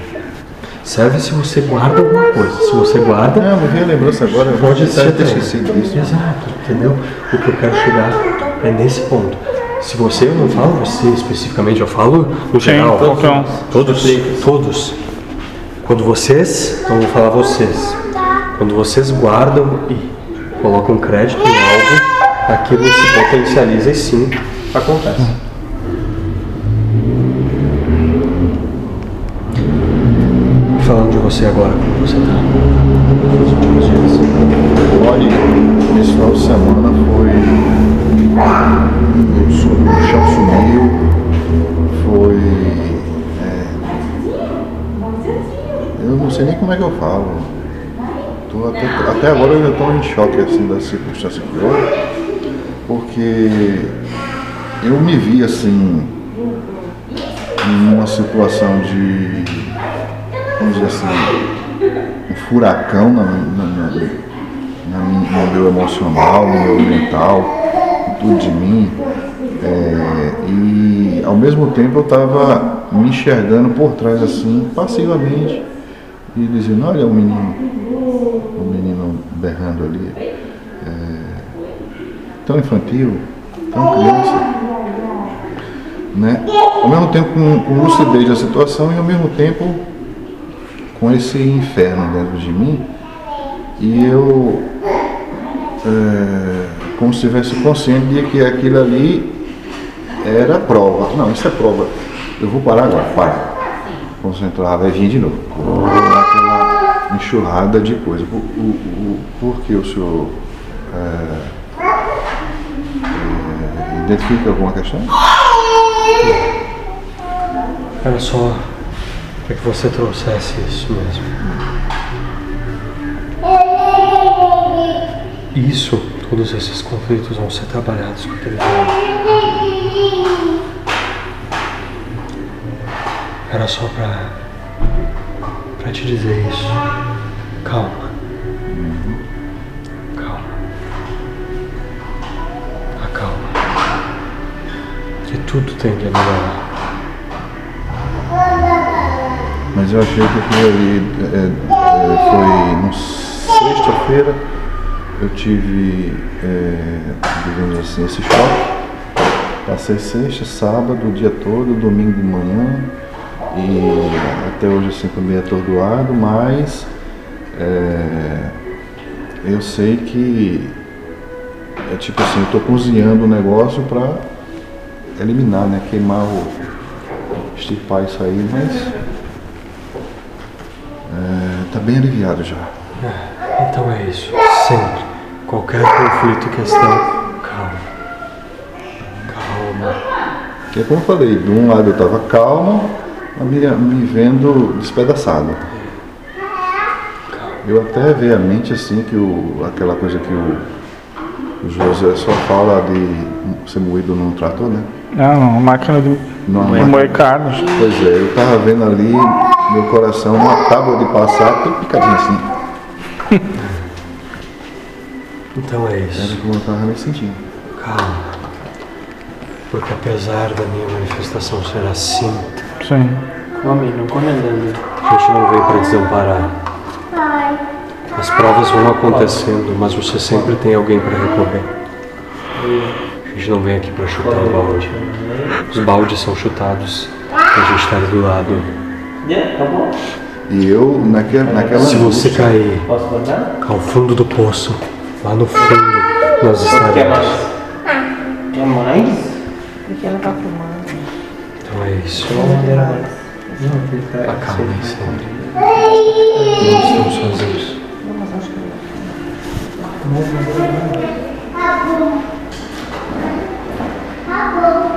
Serve se você guarda alguma coisa. Se você guarda, Não, me veio a lembrança agora, eu Pode ser ter também. esquecido disso. Exato, entendeu? O que eu quero chegar é nesse ponto. Se você, eu não falo você especificamente, eu falo no geral. qualquer um. Todos, todos. Quando vocês, então eu vou falar vocês. Quando vocês guardam e colocam crédito em algo, aquilo se potencializa e sim acontece. Falando de você agora, como você tá? Nos últimos dias. Olha, esse final de semana foi. O chão sumiu, foi. é, eu não sei nem como é que eu falo. Tô até, até agora eu estou em choque assim das circunstâncias que houve, porque eu me vi assim numa situação de vamos dizer assim, um furacão na, na, na, na no meu emocional, no meu mental, tudo de mim. É, e ao mesmo tempo eu estava me enxergando por trás assim, passivamente, e dizendo, olha o menino, o menino berrando ali. é, tão infantil, tão criança. Né? Ao mesmo tempo com, com lucidez da situação e ao mesmo tempo com esse inferno dentro de mim e eu é, como se estivesse consciente de que aquilo ali era prova. Não, isso é prova. Eu vou parar agora, para. Concentrar, vai vir de novo. Enxurrada de coisa. Por, o, o, por que o senhor é, é, identifica alguma questão? Era só para que você trouxesse isso mesmo. Isso, todos esses conflitos vão ser trabalhados com aquele. Era só para para te dizer isso. Calma. Calma. Acalma. Que tudo tende a melhorar. Mas eu achei que aquilo ali é, é, foi no sexta-feira eu tive, é, digamos assim, esse choque. Passei sexta, sábado, o dia todo, domingo de manhã e até hoje assim meio atordoado, mas é, eu sei que é tipo assim, eu tô cozinhando o negócio para eliminar, né? Queimar o. extirpar isso aí, mas é, tá bem aliviado já. Então é isso. Sempre. qualquer conflito questão. Calma. Calma. É como eu falei, de um lado eu estava calmo, me, me vendo despedaçado. Eu até vejo a mente assim que o, aquela coisa que o, o José só fala de ser moído num trator, né? Não, não, máquina de, Numa de máquina. moer carne. Pois é, eu tava vendo ali, meu coração, uma tábua de passar, tudo picadinho assim. Então é Era isso. como eu tava me sentindo. Calma. Porque apesar da minha manifestação ser assim, Sim. Come, não come andando. a gente não vem para desamparar. As provas vão acontecendo, mas você sempre tem alguém para recorrer. A gente não vem aqui para chutar o balde. Os baldes são chutados a gente está ali do lado. E eu, naquela, naquela Se você cair ao fundo do poço, lá no fundo, nós Quer estaremos. mais? Quer mais? Porque ela tá fumando. Então é isso. Acalmem sempre. Não estão sozinhos. Né? Tá bom. Tá bom.